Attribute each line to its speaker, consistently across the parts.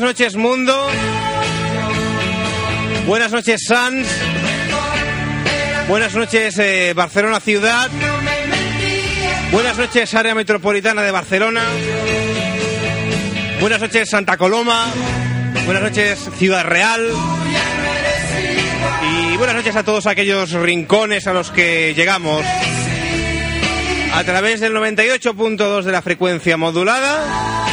Speaker 1: buenas noches mundo, buenas noches Sans, buenas noches eh, Barcelona ciudad, buenas noches área metropolitana de Barcelona, buenas noches Santa Coloma, buenas noches Ciudad Real. Y buenas noches a todos aquellos rincones a los que llegamos a través del 98.2 de la frecuencia modulada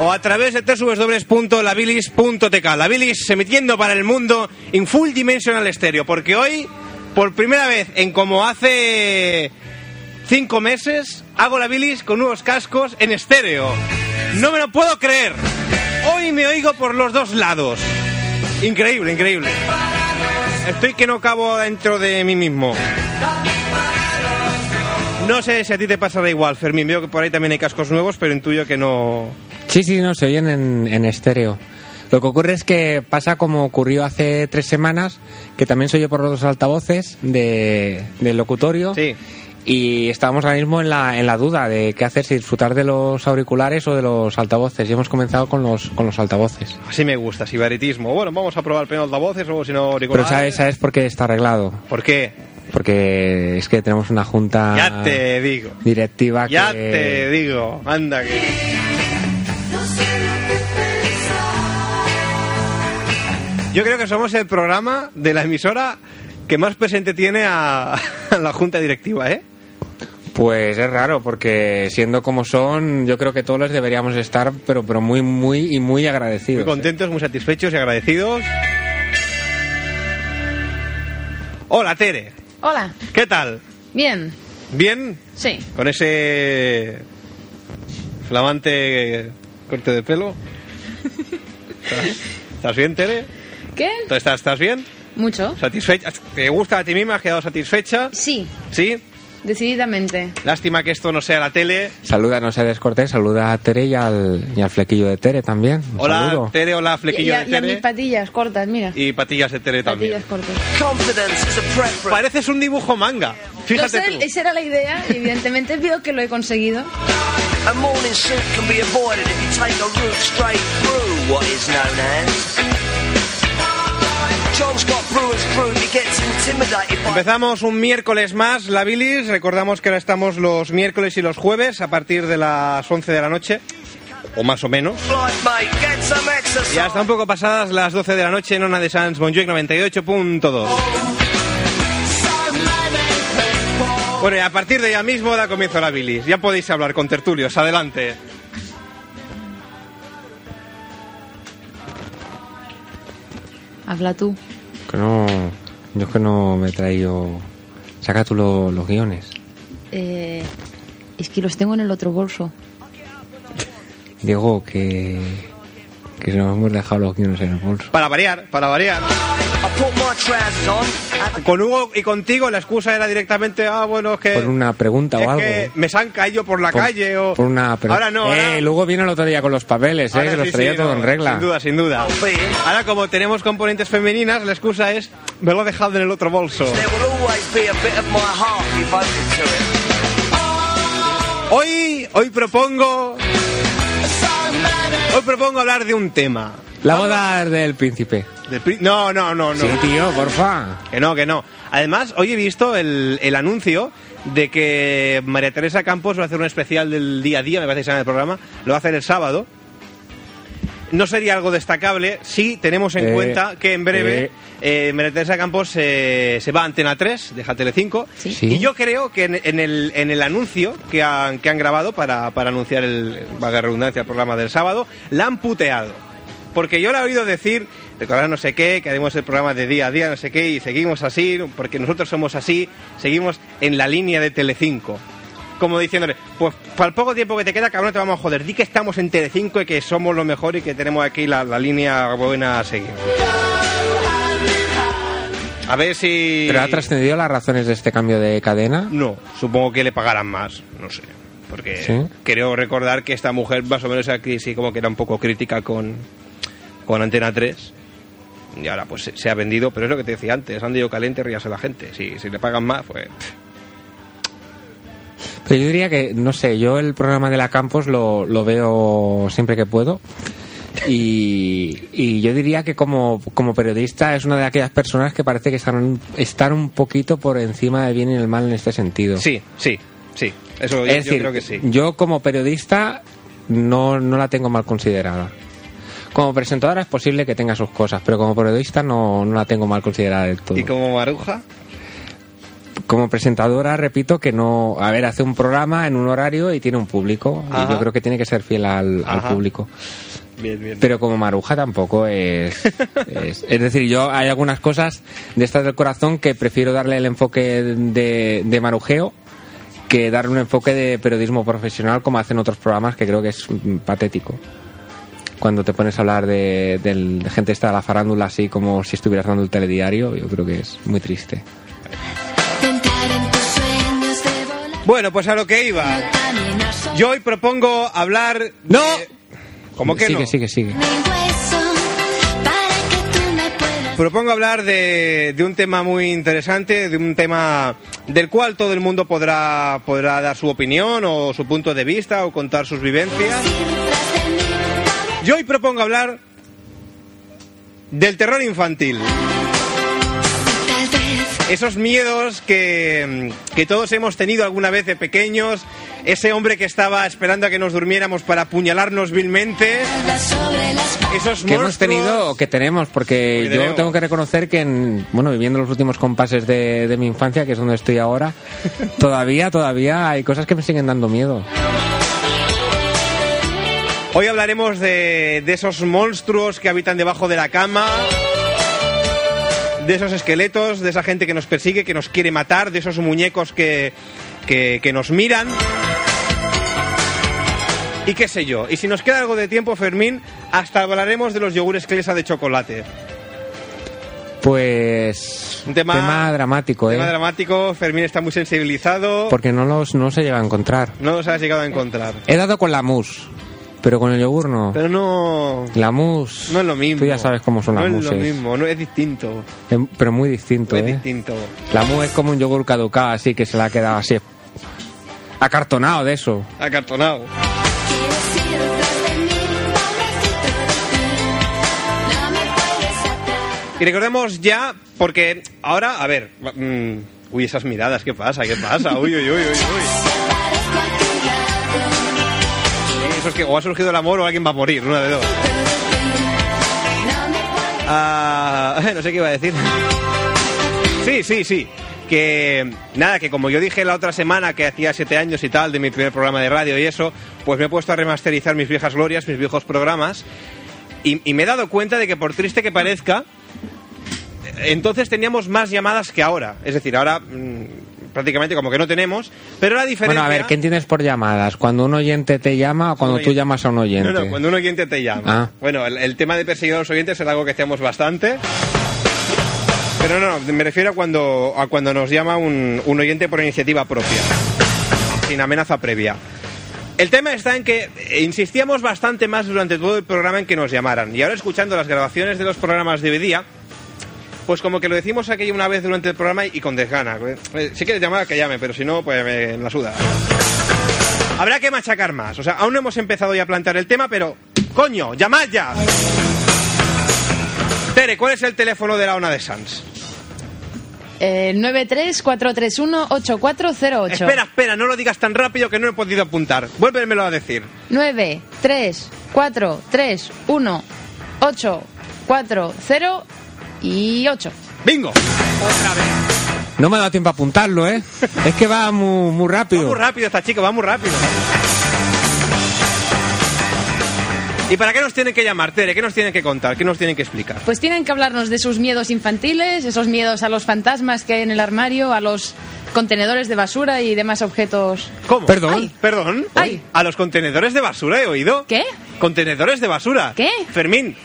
Speaker 1: o a través de www.labilis.tk. La Bilis emitiendo para el mundo en full dimensional estéreo, porque hoy, por primera vez en como hace cinco meses, hago la Bilis con unos cascos en estéreo. No me lo puedo creer. Hoy me oigo por los dos lados. Increíble, increíble. Estoy que no cabo dentro de mí mismo. No sé si a ti te pasará igual, Fermín. Veo que por ahí también hay cascos nuevos, pero intuyo que no,
Speaker 2: Sí, sí, no, se oyen en, en estéreo. Lo que ocurre es que pasa como ocurrió hace tres semanas, que también se oye por los altavoces de, del locutorio.
Speaker 1: Sí.
Speaker 2: Y estábamos ahora mismo en la, en la duda de qué hacer, si disfrutar de los auriculares o de los altavoces. Y hemos comenzado con los, con los altavoces.
Speaker 1: Así me gusta, sibaritismo. Bueno, vamos a probar primero altavoces, luego si no auriculares.
Speaker 2: Pero ¿sabes, ¿sabes por qué está arreglado?
Speaker 1: ¿Por qué?
Speaker 2: Porque es que tenemos una junta
Speaker 1: Ya te digo.
Speaker 2: directiva que...
Speaker 1: Ya te digo. Anda que... Yo creo que somos el programa de la emisora que más presente tiene a, a la junta directiva, ¿eh?
Speaker 2: Pues es raro, porque siendo como son, yo creo que todos les deberíamos estar, pero, pero muy, muy y muy agradecidos.
Speaker 1: Muy contentos, muy satisfechos y agradecidos. Hola, Tere.
Speaker 3: Hola,
Speaker 1: ¿Qué tal?
Speaker 3: bien,
Speaker 1: ¿Bien?
Speaker 3: sí.
Speaker 1: Con ese flamante corte de pelo. ¿Estás, estás bien, Tere?
Speaker 3: ¿Qué?
Speaker 1: ¿Estás, ¿Estás bien?
Speaker 3: Mucho.
Speaker 1: ¿Satisfecha? ¿Te gusta a ti misma? ¿Has quedado satisfecha?
Speaker 3: Sí,
Speaker 1: ¿Sí?
Speaker 3: Decididamente.
Speaker 1: Lástima que esto no sea la tele.
Speaker 2: Saluda, no se descortés, saluda a Tere y al, y al flequillo de Tere también. Un
Speaker 1: Hola,
Speaker 2: saludo.
Speaker 1: Tere, hola,
Speaker 3: Y,
Speaker 1: flequillo
Speaker 3: y a,
Speaker 1: de
Speaker 3: y a mis
Speaker 1: Tere.
Speaker 3: patillas cortas, mira.
Speaker 1: Y patillas de Tere también.
Speaker 3: Patillas cortas.
Speaker 4: Confidence is a preference.
Speaker 1: Pareces un dibujo manga. Fíjate
Speaker 3: sé,
Speaker 1: tú.
Speaker 3: esa era la idea y evidentemente veo que lo he conseguido.
Speaker 1: Empezamos un miércoles más, la bilis. Recordamos que ahora estamos los miércoles y los jueves a partir de las 11 de la noche, o más o menos. Ya está un poco pasadas las 12 de la noche en Ona de Sans Montjuic 98.2. Bueno, y a partir de ya mismo da comienzo la bilis. Ya podéis hablar con tertulios. Adelante.
Speaker 3: Habla tú.
Speaker 2: Que no, yo es que no me he traído... Saca tú lo- los guiones.
Speaker 3: Eh, es que los tengo en el otro bolso.
Speaker 2: Diego, que... Que nos hemos dejado los guiones en el bolso.
Speaker 1: Para variar, para variar. Con Hugo y contigo la excusa era directamente, ah, bueno, es que...
Speaker 2: Por una pregunta
Speaker 1: es
Speaker 2: o algo.
Speaker 1: que me se han caído por la
Speaker 2: Por-
Speaker 1: calle o...
Speaker 2: Por una pre-
Speaker 1: Ahora no, ahora-
Speaker 2: Eh, luego vino el otro día con los papeles, eh, que los traía
Speaker 1: sí,
Speaker 2: todo
Speaker 1: no,
Speaker 2: en regla.
Speaker 1: Sin duda, sin duda. Ahora como tenemos componentes femeninas, la excusa es, me lo he dejado en el otro bolso.
Speaker 4: there will always
Speaker 1: Hoy propongo hablar de un tema.
Speaker 2: La boda del príncipe.
Speaker 1: Del no, no, no, no.
Speaker 2: Sí, tío, porfa.
Speaker 1: Que no, que no. Además, hoy he visto el, el anuncio de que María Teresa Campos va a hacer un especial del día a día, me parece que se llama el programa, lo va a hacer el sábado. No sería algo destacable si tenemos en
Speaker 2: Eh,
Speaker 1: cuenta que en breve
Speaker 2: eh.
Speaker 1: eh, María Teresa Campos eh, se va a Antena 3, deja Telecinco,
Speaker 3: Sí.
Speaker 2: Sí.
Speaker 1: y yo creo que en, en el, en el anuncio que han, que han grabado para, para anunciar el, valga la redundancia, el programa del sábado, la han puteado. Porque yo le he oído decir, recordar no sé qué, que haremos el programa de día a día, no sé qué, y seguimos así, porque nosotros somos así, seguimos en la línea de Telecinco. Como diciéndole, pues para el poco tiempo que te queda, cabrón, te vamos a joder. Di que estamos en Telecinco y que somos lo mejor y que tenemos aquí la, la línea buena a seguir. A ver si...
Speaker 2: ¿Pero ha trascendido las razones de este cambio de cadena?
Speaker 1: No, supongo que le pagarán más, no sé. Porque
Speaker 2: ¿Sí?
Speaker 1: creo recordar que esta mujer más o menos aquí sí como que era un poco crítica con, con Antena 3. Y ahora pues se, se ha vendido, pero es lo que te decía antes, han ido caliente, ríase la gente. Si, si le pagan más, pues... pff,
Speaker 2: yo diría que, no sé, yo el programa de la Campos lo, lo veo siempre que puedo. Y, y yo diría que como, como periodista es una de aquellas personas que parece que están, están un poquito por encima del bien y el mal en este sentido.
Speaker 1: Sí, sí, sí. Eso yo,
Speaker 2: es
Speaker 1: yo
Speaker 2: decir,
Speaker 1: creo que sí.
Speaker 2: yo como periodista no, no la tengo mal considerada. Como presentadora es posible que tenga sus cosas, pero como periodista no, no la tengo mal considerada del todo.
Speaker 1: ¿Y como Maruja?
Speaker 2: Como presentadora, repito que no. A ver, hace un programa en un horario y tiene un público.
Speaker 1: Ajá.
Speaker 2: Y yo creo que tiene que ser fiel al, público.
Speaker 1: Bien, bien.
Speaker 2: Pero como Maruja tampoco es, es. Es decir, yo hay algunas cosas de estas del corazón que prefiero darle el enfoque de, de marujeo que darle un enfoque de periodismo profesional como hacen otros programas que creo que es patético. Cuando te pones a hablar de, de gente esta de la farándula así como si estuvieras dando el telediario, yo creo que es muy triste.
Speaker 1: Bueno, pues a lo que iba. Yo hoy propongo hablar...
Speaker 2: ¡No!
Speaker 1: de- ¿Cómo que
Speaker 2: sigue,
Speaker 1: no?
Speaker 2: sigue, sigue.
Speaker 5: mi hueso para que tú me puedas.
Speaker 1: Propongo hablar de, de un tema muy interesante, de un tema del cual todo el mundo podrá, podrá dar su opinión o su punto de vista o contar sus vivencias. Yo hoy propongo hablar del terror infantil. Esos miedos que, que todos hemos tenido alguna vez de pequeños. Ese hombre que estaba esperando a que nos durmiéramos para apuñalarnos vilmente. Esos
Speaker 2: que hemos tenido o que tenemos, porque
Speaker 1: Que
Speaker 2: yo tengo que reconocer que, en, bueno, viviendo los últimos compases de, de mi infancia, que es donde estoy ahora, todavía, todavía hay cosas que me siguen dando miedo.
Speaker 1: Hoy hablaremos de, de esos monstruos que habitan debajo de la cama, de esos esqueletos, de esa gente que nos persigue, que nos quiere matar, de esos muñecos que, que, que nos miran. Y qué sé yo. Y si nos queda algo de tiempo, Fermín, hasta hablaremos de los yogures Clesa de chocolate.
Speaker 2: Pues.
Speaker 1: Un tema-
Speaker 2: dramático, ¿eh?
Speaker 1: Tema dramático, Fermín está muy sensibilizado.
Speaker 2: Porque no los no se llega a encontrar.
Speaker 1: No los has llegado a encontrar.
Speaker 2: He dado con la mousse, pero con el yogur no.
Speaker 1: Pero no...
Speaker 2: La mousse.
Speaker 1: No es lo mismo.
Speaker 2: Tú ya sabes cómo son las
Speaker 1: No es
Speaker 2: mousses.
Speaker 1: lo mismo, no es distinto.
Speaker 2: Pero muy distinto,
Speaker 1: es
Speaker 2: ¿eh?
Speaker 1: distinto.
Speaker 2: La mousse es como un yogur caducado, así que se le ha quedado así. Acartonado de eso.
Speaker 1: Acartonado.
Speaker 5: No.
Speaker 1: Y recordemos ya, porque ahora, a ver, mm, uy, esas miradas, ¿qué pasa? ¿Qué pasa? Uy, uy, uy, uy, uy. O ha surgido el amor o alguien va a morir, una de dos. Ah, no sé qué iba a decir. Sí, sí, sí. Que nada, que como yo dije la otra semana que hacía siete años y tal de mi primer programa de radio y eso, pues me he puesto a remasterizar mis viejas glorias, mis viejos programas, y, y me he dado cuenta de que por triste que parezca, entonces teníamos más llamadas que ahora. Es decir, ahora mm, prácticamente como que no tenemos, pero la diferencia...
Speaker 2: Bueno, a ver, ¿qué entiendes por llamadas? ¿Cuando un oyente te llama o cuando tú llamas a un oyente?
Speaker 1: No, no, cuando un oyente te llama.
Speaker 2: Ah.
Speaker 1: Bueno, el, el tema de perseguir a los oyentes es algo que hacemos bastante. Pero no, no, me refiero a cuando, a cuando nos llama un, un oyente por iniciativa propia, sin amenaza previa. El tema está en que eh, insistíamos bastante más durante todo el programa en que nos llamaran. Y ahora escuchando las grabaciones de los programas de hoy día, pues como que lo decimos aquella una vez durante el programa y con desgana. Eh, Si quieres llamar, que llame, pero si no, pues me la suda. Habrá que machacar más. O sea, aún no hemos empezado ya a plantear el tema, pero. ¡Coño! ¡Llamad ya! Tere, ¿cuál es el teléfono de la ONA de Sans?
Speaker 3: Eh, 934318408.
Speaker 1: Espera, espera, no lo digas tan rápido que no he podido apuntar. Vuélvemelo a decir.
Speaker 3: 9, 3, 4, 3, 1, 8, 4, 0 y 8.
Speaker 1: ¡Bingo!
Speaker 2: No me ha dado tiempo a apuntarlo, ¿eh? Es que va muy, muy
Speaker 1: Va
Speaker 2: rápido.
Speaker 1: muy rápido esta chica, va muy rápido. ¿Y para qué nos tienen que llamar, Tere? ¿Qué nos tienen que contar? ¿Qué nos tienen que explicar?
Speaker 3: Pues tienen que hablarnos de sus miedos infantiles, esos miedos a los fantasmas que hay en el armario, a los contenedores de basura y demás objetos.
Speaker 1: ¿Cómo?
Speaker 2: Perdón.
Speaker 3: Ay.
Speaker 1: ¿Perdón?
Speaker 3: Ay.
Speaker 1: ¿A los contenedores de basura he oído?
Speaker 3: ¿Qué?
Speaker 1: ¿Contenedores de basura?
Speaker 3: ¿Qué?
Speaker 1: Fermín,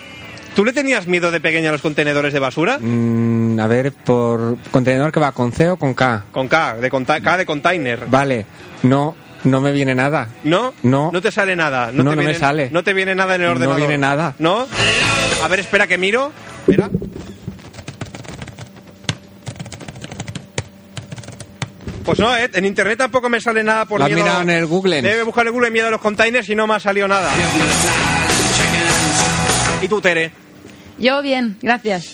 Speaker 1: ¿tú le tenías miedo de pequeña a los contenedores de basura?
Speaker 2: Mm, a ver, por contenedor que va con C o con K.
Speaker 1: Con K, de conta- K de container.
Speaker 2: Vale, no, no me viene nada.
Speaker 1: ¿No?
Speaker 2: No.
Speaker 1: No te sale nada.
Speaker 2: No,
Speaker 1: te
Speaker 2: no me sale.
Speaker 1: No te viene nada en el
Speaker 2: No
Speaker 1: ordenador.
Speaker 2: viene nada.
Speaker 1: ¿No? A ver, espera que miro. Espera. Pues no, ¿eh? en internet tampoco me sale nada por
Speaker 2: ¿Lo has
Speaker 1: miedo.
Speaker 2: mirado en el Google?
Speaker 1: Debe buscar en Google miedo a los containers y no me ha salido nada. ¿Y tú, Tere?
Speaker 3: Yo bien, gracias.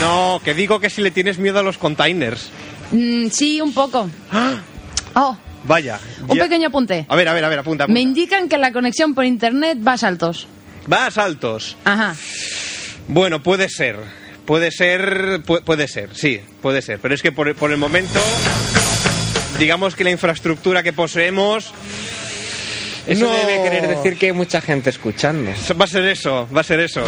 Speaker 1: No, que digo que si le tienes miedo a los containers.
Speaker 3: Mm, sí, un poco. Oh,
Speaker 1: Vaya.
Speaker 3: un
Speaker 1: ya-
Speaker 3: pequeño apunte.
Speaker 1: A ver, a ver, a ver, apunta. apunta.
Speaker 3: Me indican que la conexión por internet va a saltos.
Speaker 1: Va a saltos.
Speaker 3: Ajá.
Speaker 1: Bueno, puede ser. Puede ser, pu- puede ser, sí, puede ser. Pero es que por, por el momento, digamos que la infraestructura que poseemos
Speaker 2: Eso
Speaker 1: No.
Speaker 2: debe querer decir que hay mucha gente escuchando.
Speaker 1: va a ser eso, va a ser eso.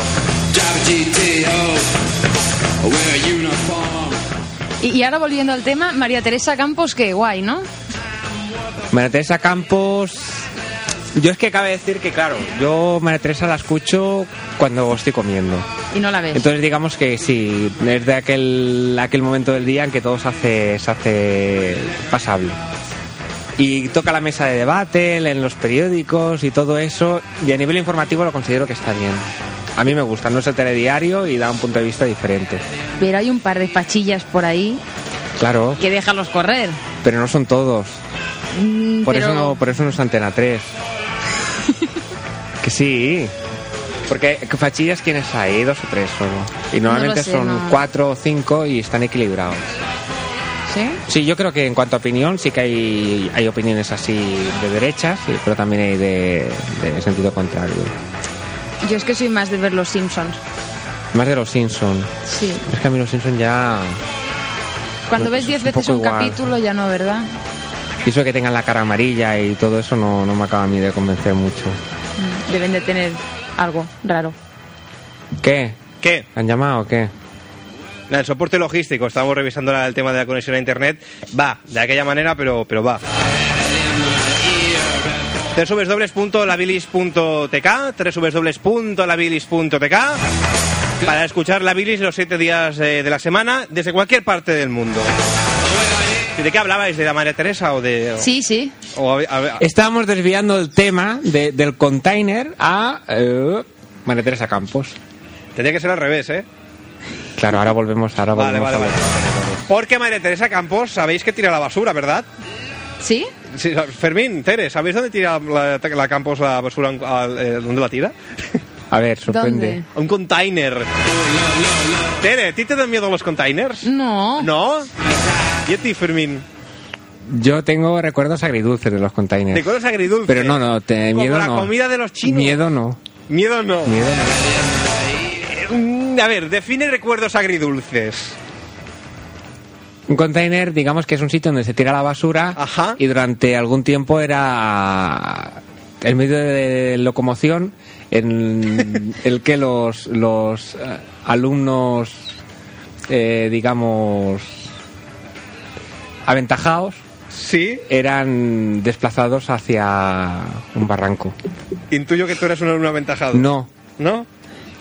Speaker 3: Y, y ahora volviendo al tema, María Teresa Campos, qué guay, ¿no?
Speaker 2: María Teresa Campos. Yo es que cabe decir que, claro, yo María Teresa la escucho cuando estoy comiendo.
Speaker 3: Y no la ves.
Speaker 2: Entonces digamos que sí, es de aquel, aquel momento del día en que todo se hace, se hace pasable. Y toca la mesa de debate, en los periódicos y todo eso, y a nivel informativo lo considero que está bien. A mí me gusta, no es el telediario y da un punto de vista diferente.
Speaker 3: Pero hay un par de fachillas por ahí
Speaker 2: Claro,
Speaker 3: que déjalos correr.
Speaker 2: pero no son todos.
Speaker 3: Mm,
Speaker 2: Por,
Speaker 3: pero-
Speaker 2: eso no, por eso no es Antena 3. que sí. Porque fachillas, ¿quiénes hay? Dos o tres solo. Y normalmente
Speaker 3: sé,
Speaker 2: son
Speaker 3: no.
Speaker 2: cuatro o cinco y están equilibrados.
Speaker 3: ¿Sí?
Speaker 2: Sí, yo creo que en cuanto a opinión, sí que hay, hay opiniones así de derechas, pero también hay de, de sentido contrario.
Speaker 3: Yo es que soy más de ver los Simpsons.
Speaker 2: Más de los Simpsons.
Speaker 3: Sí.
Speaker 2: Es que a mí los Simpsons ya...
Speaker 3: Cuando ves diez
Speaker 2: un
Speaker 3: veces
Speaker 2: poco
Speaker 3: un capítulo, ya no, ¿verdad?
Speaker 2: Y eso de que tengan la cara amarilla y todo eso no, no me acaba a mí de convencer mucho.
Speaker 3: Mm, Deben de tener algo raro.
Speaker 2: ¿Qué?
Speaker 1: ¿Qué?
Speaker 2: ¿Han llamado o qué?
Speaker 1: Nada, El soporte logístico, estamos revisando el tema de la conexión a internet. Va, de aquella manera, pero, pero va. www.labilis.tk www.labilis.tk para escuchar la bilis los siete días eh, de la semana desde cualquier parte del mundo. ¿Y ¿De qué hablabais? ¿De la María Teresa o de...?
Speaker 3: Sí, sí.
Speaker 1: o a- a- a-
Speaker 2: Estábamos desviando el tema de- del container a eh, María Teresa Campos.
Speaker 1: Tendría que ser al revés, ¿eh?
Speaker 2: Claro, ahora volvemos, ahora
Speaker 1: Vale,
Speaker 2: volvemos
Speaker 1: vale,
Speaker 2: a
Speaker 1: vale. Porque María Teresa Campos, sabéis que tira la basura, ¿verdad?
Speaker 3: ¿Sí?
Speaker 1: Sí, Fermín, Tere, ¿sabéis dónde tira la, la Campos la basura? eh, ¿Dónde la tira?
Speaker 2: A ver, sorprende.
Speaker 3: ¿Dónde?
Speaker 1: A un container. Tere, ¿a ti te dan miedo los containers?
Speaker 3: No.
Speaker 1: ¿No? ¿Y a ti, Fermín?
Speaker 2: Yo tengo recuerdos agridulces de los
Speaker 1: ¿Te
Speaker 2: containers.
Speaker 1: acuerdas agridulce?
Speaker 2: Pero no, no, te,
Speaker 1: Como
Speaker 2: miedo
Speaker 1: la
Speaker 2: no.
Speaker 1: comida de los chinos.
Speaker 2: Miedo no.
Speaker 1: Miedo no.
Speaker 2: Miedo no.
Speaker 1: A ver, define recuerdos agridulces.
Speaker 2: Un container, digamos que es un sitio donde se tira la basura
Speaker 1: Ajá.
Speaker 2: y durante algún tiempo era el medio de locomoción en el que los, los eh, alumnos, eh, digamos, aventajados
Speaker 1: Sí,
Speaker 2: eran desplazados hacia un barranco.
Speaker 1: intuyo que tú eres un alumno aventajado.
Speaker 2: No,
Speaker 1: ¿No?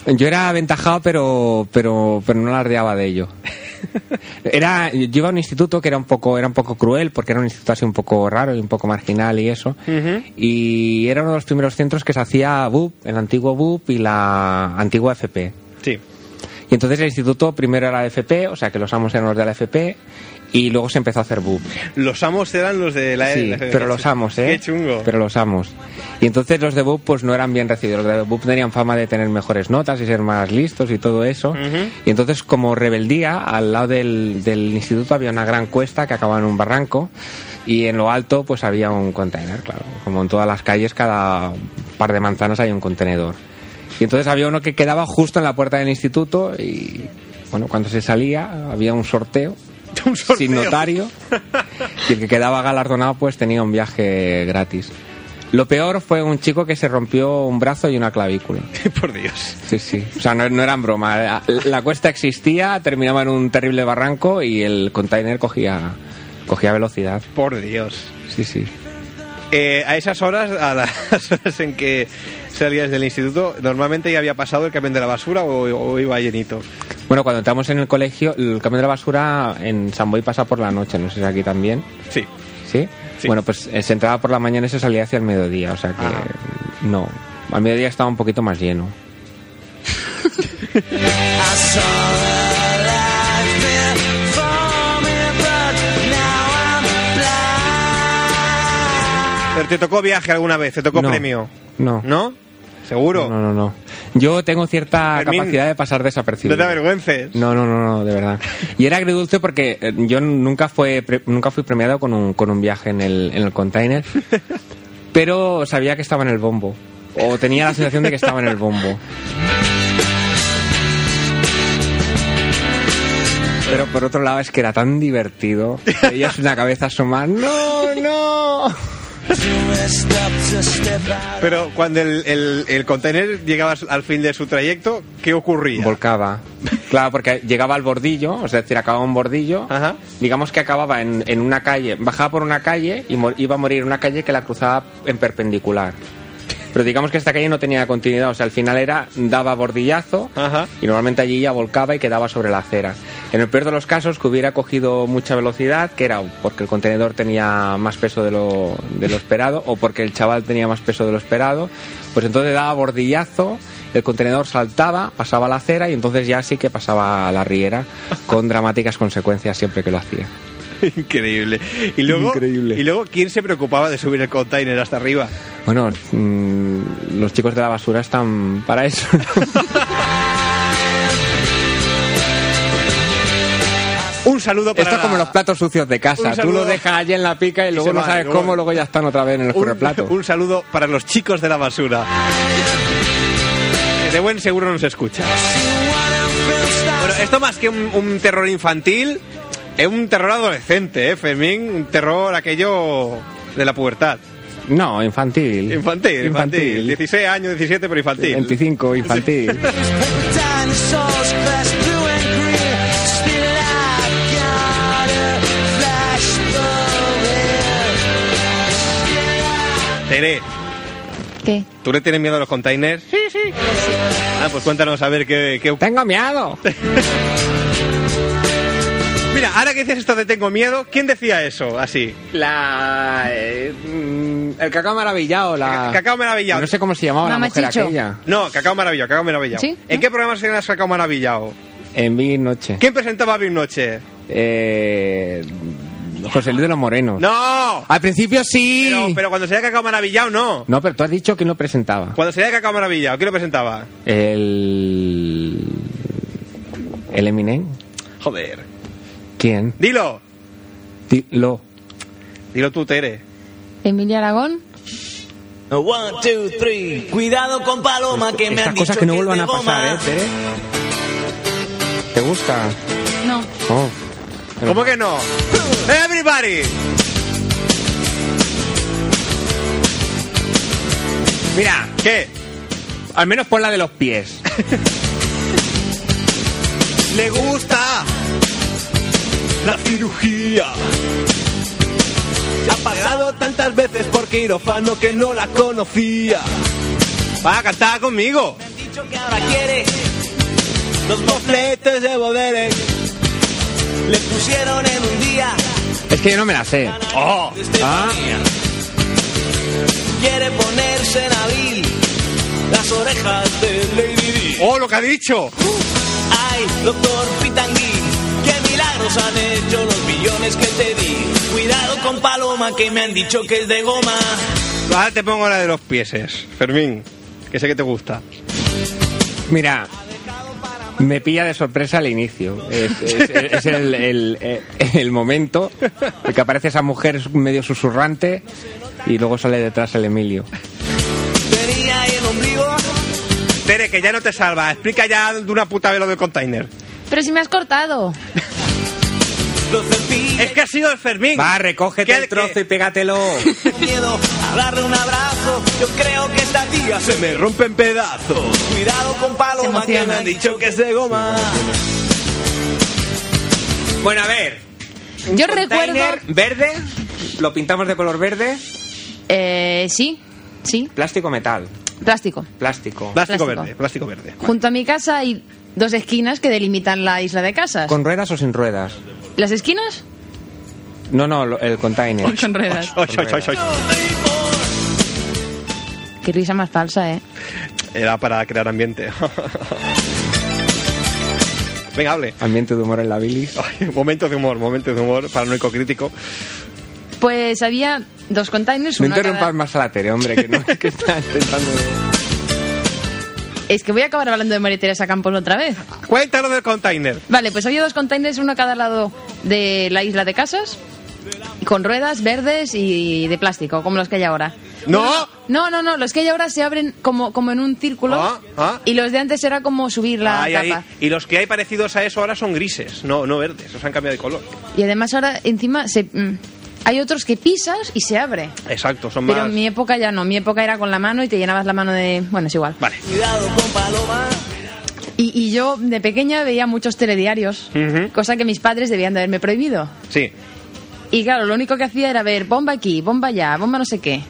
Speaker 2: Yo era aventajado, pero, pero, pero no alardeaba de ello. Era, yo iba a un instituto que era un poco, era un poco cruel, porque era un instituto así un poco raro y un poco marginal y eso. Y era uno de los primeros centros que se hacía BUP, el antiguo BUP y la antigua FP.
Speaker 1: Sí.
Speaker 2: Y entonces el instituto primero era la FP, o sea que los amos eran los de la FP, y luego se empezó a hacer BUP.
Speaker 1: Los amos eran los de la
Speaker 2: Sí,
Speaker 1: la-
Speaker 2: pero los amos, ¿eh?
Speaker 1: Qué chungo.
Speaker 2: Pero los amos. Y entonces los de BUP pues no eran bien recibidos. Los de BUP tenían fama de tener mejores notas y ser más listos y todo eso. Y entonces como rebeldía, al lado del, del instituto había una gran cuesta que acababa en un barranco y en lo alto pues había un contenedor, claro. Como en todas las calles cada par de manzanas hay un contenedor. Y entonces había uno que quedaba justo en la puerta del instituto y bueno, cuando se salía había un sorteo
Speaker 1: Un sorteo.
Speaker 2: sin notario y el que quedaba galardonado pues tenía un viaje gratis. Lo peor fue un chico que se rompió un brazo y una clavícula.
Speaker 1: Por Dios.
Speaker 2: Sí, sí. O sea, no, no eran broma. La, la cuesta existía, terminaba en un terrible barranco y el container cogía, cogía velocidad.
Speaker 1: Por Dios.
Speaker 2: Sí, sí.
Speaker 1: Eh, a esas horas, a las horas en que salías del instituto, normalmente ya había pasado el camión de la basura o, o iba llenito.
Speaker 2: Bueno, cuando entramos en el colegio, el camión de la basura en San Boy pasa por la noche, no sé si aquí también.
Speaker 1: Sí.
Speaker 2: ¿Sí?
Speaker 1: Sí.
Speaker 2: Bueno, pues eh, se entraba por la mañana y se salía hacia el mediodía, o sea que no. Al mediodía estaba un poquito más lleno.
Speaker 1: ¿Pero te tocó viaje alguna vez? ¿Te tocó
Speaker 2: No.
Speaker 1: premio?
Speaker 2: No.
Speaker 1: ¿No? ¿Seguro?
Speaker 2: No, no, no. Yo tengo cierta
Speaker 1: Fermín,
Speaker 2: capacidad de pasar
Speaker 1: No
Speaker 2: desapercibido.
Speaker 1: te avergüences.
Speaker 2: No, no, no, no, de verdad. Y era agridulce porque eh, yo nunca fue nunca fui premiado con un, con un viaje en el, en el container, pero sabía que estaba en el bombo. O tenía la sensación de que estaba en el bombo. Pero por otro lado es que era tan divertido. Veías una cabeza asomar. ¡No, no!
Speaker 1: Pero cuando el, el, el container llegaba al fin de su trayecto, ¿qué ocurría?
Speaker 2: Volcaba. Claro, porque llegaba al bordillo, es decir, acababa un bordillo.
Speaker 1: Ajá.
Speaker 2: Digamos que acababa en, en una calle, bajaba por una calle y iba a morir en una calle que la cruzaba en perpendicular. Pero digamos que esta calle no tenía continuidad, o sea, al final era, daba bordillazo
Speaker 1: Ajá.
Speaker 2: y normalmente allí ya volcaba y quedaba sobre la acera. En el peor de los casos, que hubiera cogido mucha velocidad, que era porque el contenedor tenía más peso de lo, de lo esperado o porque el chaval tenía más peso de lo esperado, pues entonces daba bordillazo, el contenedor saltaba, pasaba a la acera y entonces ya sí que pasaba a la riera con dramáticas consecuencias siempre que lo hacía.
Speaker 1: Increíble. Y luego,
Speaker 2: Increíble.
Speaker 1: y luego, ¿quién se preocupaba de subir el container hasta arriba?
Speaker 2: Bueno, mm, los chicos de la basura están para eso.
Speaker 1: Un saludo para
Speaker 2: Esto es como los platos sucios de casa. Tú lo dejas allí en la pica y,
Speaker 1: Y
Speaker 2: luego no sabes cómo, luego ya están otra vez en el
Speaker 1: un,
Speaker 2: plato.
Speaker 1: un saludo para los chicos de la basura. De buen seguro nos escucha. Bueno, esto más que un, un terror infantil, es un terror adolescente, ¿eh, Fermín? Un terror aquello de la pubertad.
Speaker 2: No, infantil.
Speaker 1: Infantil, infantil. 16 años, 17, pero infantil.
Speaker 2: 25, infantil.
Speaker 1: Tere,
Speaker 3: ¿Qué?
Speaker 1: ¿tú le tienes miedo a los containers? Sí, sí. Ah, pues cuéntanos a ver qué... qué...
Speaker 2: Tengo miedo.
Speaker 1: Mira, ahora que dices esto de tengo miedo, ¿quién decía eso así?
Speaker 2: La. eh, mm, el cacao maravillado. La...
Speaker 1: Cacao maravillado.
Speaker 2: No sé cómo se llamaba la mujer
Speaker 3: Chicho.
Speaker 2: aquella.
Speaker 1: No, Cacao Maravillado, Cacao Maravillado.
Speaker 3: ¿Sí?
Speaker 1: ¿En
Speaker 3: ¿No?
Speaker 1: qué programa se llama Cacao Maravillado?
Speaker 2: En mi noche.
Speaker 1: ¿Quién presentaba Big Noche?
Speaker 2: Eh, José Luis de los Morenos.
Speaker 1: ¡No!
Speaker 2: Al principio sí.
Speaker 1: Pero, pero cuando sería Cacao Maravillado, no.
Speaker 2: No, pero tú has dicho quién lo presentaba.
Speaker 1: Cuando sería Cacao Maravillado, ¿quién lo presentaba?
Speaker 2: El. El Eminem.
Speaker 1: Joder.
Speaker 2: ¿Quién?
Speaker 1: Dilo.
Speaker 2: Dilo.
Speaker 1: Dilo tú, Tere.
Speaker 3: ¿Emilia Aragón?
Speaker 4: One, two, three. Cuidado con Paloma que me
Speaker 2: Estas
Speaker 4: han dicho
Speaker 2: cosas que no vuelvan a pasar. ¿eh, Tere? ¿Te gusta?
Speaker 3: No.
Speaker 2: Oh.
Speaker 1: ¿Cómo que no? ¡Everybody!
Speaker 2: Mira,
Speaker 1: ¿Qué?
Speaker 2: al menos pon la de los pies.
Speaker 1: ¡Le gusta! La cirugía. Ha pagado tantas veces por quirófano que no la conocía. Va a cantar conmigo.
Speaker 4: Me han dicho que ahora quiere. Los
Speaker 1: Mofletes de Boderex.
Speaker 4: Le pusieron en un día.
Speaker 2: Es que yo no me la sé.
Speaker 1: ¡Oh!
Speaker 4: Quiere ponerse en abril las orejas de Lady Di.
Speaker 1: ¡Oh, lo que ha dicho!
Speaker 6: Ay, doctor Pitangui, qué milagros han hecho los millones que te di. Cuidado con Paloma que me han dicho que es de goma.
Speaker 1: Ahora te pongo la de los pieses, Fermín, que sé que te gusta.
Speaker 2: Mira, me pilla de sorpresa al inicio. Es, es- es el, el- el momento de que aparece esa mujer medio susurrante y luego sale detrás el Emilio.
Speaker 1: Tere, que ya no te salva. Explica ya de una puta vez lo del container.
Speaker 3: Pero si me has cortado.
Speaker 1: Es que ha sido el Fermín.
Speaker 2: Va, recógete
Speaker 1: ¿Qué-
Speaker 2: el trozo
Speaker 1: qué?
Speaker 2: y pégatelo.
Speaker 6: miedo a darle un abrazo. Yo creo que esta tía se me rompe en pedazos. Cuidado con Paloma que me han dicho que es de goma.
Speaker 2: Bueno, a ver.
Speaker 3: Yo recuerdo.
Speaker 2: verde, lo pintamos de color verde,
Speaker 3: Eh, sí, sí,
Speaker 2: plástico metal,
Speaker 3: plástico.
Speaker 2: plástico.
Speaker 1: Plástico,
Speaker 3: Plástico.
Speaker 1: verde, plástico verde.
Speaker 3: Junto a mi casa hay dos esquinas que delimitan la isla de casas.
Speaker 2: ¿Con ruedas o sin ruedas?
Speaker 3: ¿Las esquinas?
Speaker 2: No, no, el container.
Speaker 1: Oy, oy, oy, oy.
Speaker 3: Qué risa más falsa, ¿eh?
Speaker 1: Era para crear ambiente. Venga, hable.
Speaker 2: Ambiente de humor en la bilis.
Speaker 1: Ay, momentos de humor, momentos de humor, paranoico crítico.
Speaker 3: Pues había dos containers.
Speaker 2: No
Speaker 3: uno a cada-
Speaker 2: interrumpas más a la tele, hombre, que no que está intentando...
Speaker 3: Es que voy a acabar hablando de María Teresa Campos otra vez.
Speaker 1: Cuéntalo del container.
Speaker 3: Vale, pues había dos containers, uno a cada lado de la isla de casas, con ruedas verdes y de plástico, como los que hay ahora.
Speaker 1: ¡No!
Speaker 3: No, no, no, los que hay ahora se abren como, como en un círculo
Speaker 1: Ah, ah.
Speaker 3: y los de antes era como subir la
Speaker 1: Ay,
Speaker 3: tapa.
Speaker 1: Y los que hay parecidos a eso ahora son grises, no, no verdes, se han cambiado de color.
Speaker 3: Y además ahora encima se, mm, hay otros que pisas y se abre.
Speaker 1: Exacto, son
Speaker 3: Pero
Speaker 1: más...
Speaker 3: en mi época ya no, mi época era con la mano y te llenabas la mano de... Bueno, es igual.
Speaker 1: Vale.
Speaker 6: Cuidado con Paloma.
Speaker 3: Y, y yo de pequeña veía muchos telediarios, cosa que mis padres debían de haberme prohibido.
Speaker 1: Sí.
Speaker 3: Y claro, lo único que hacía era ver bomba aquí, bomba allá, bomba no sé qué.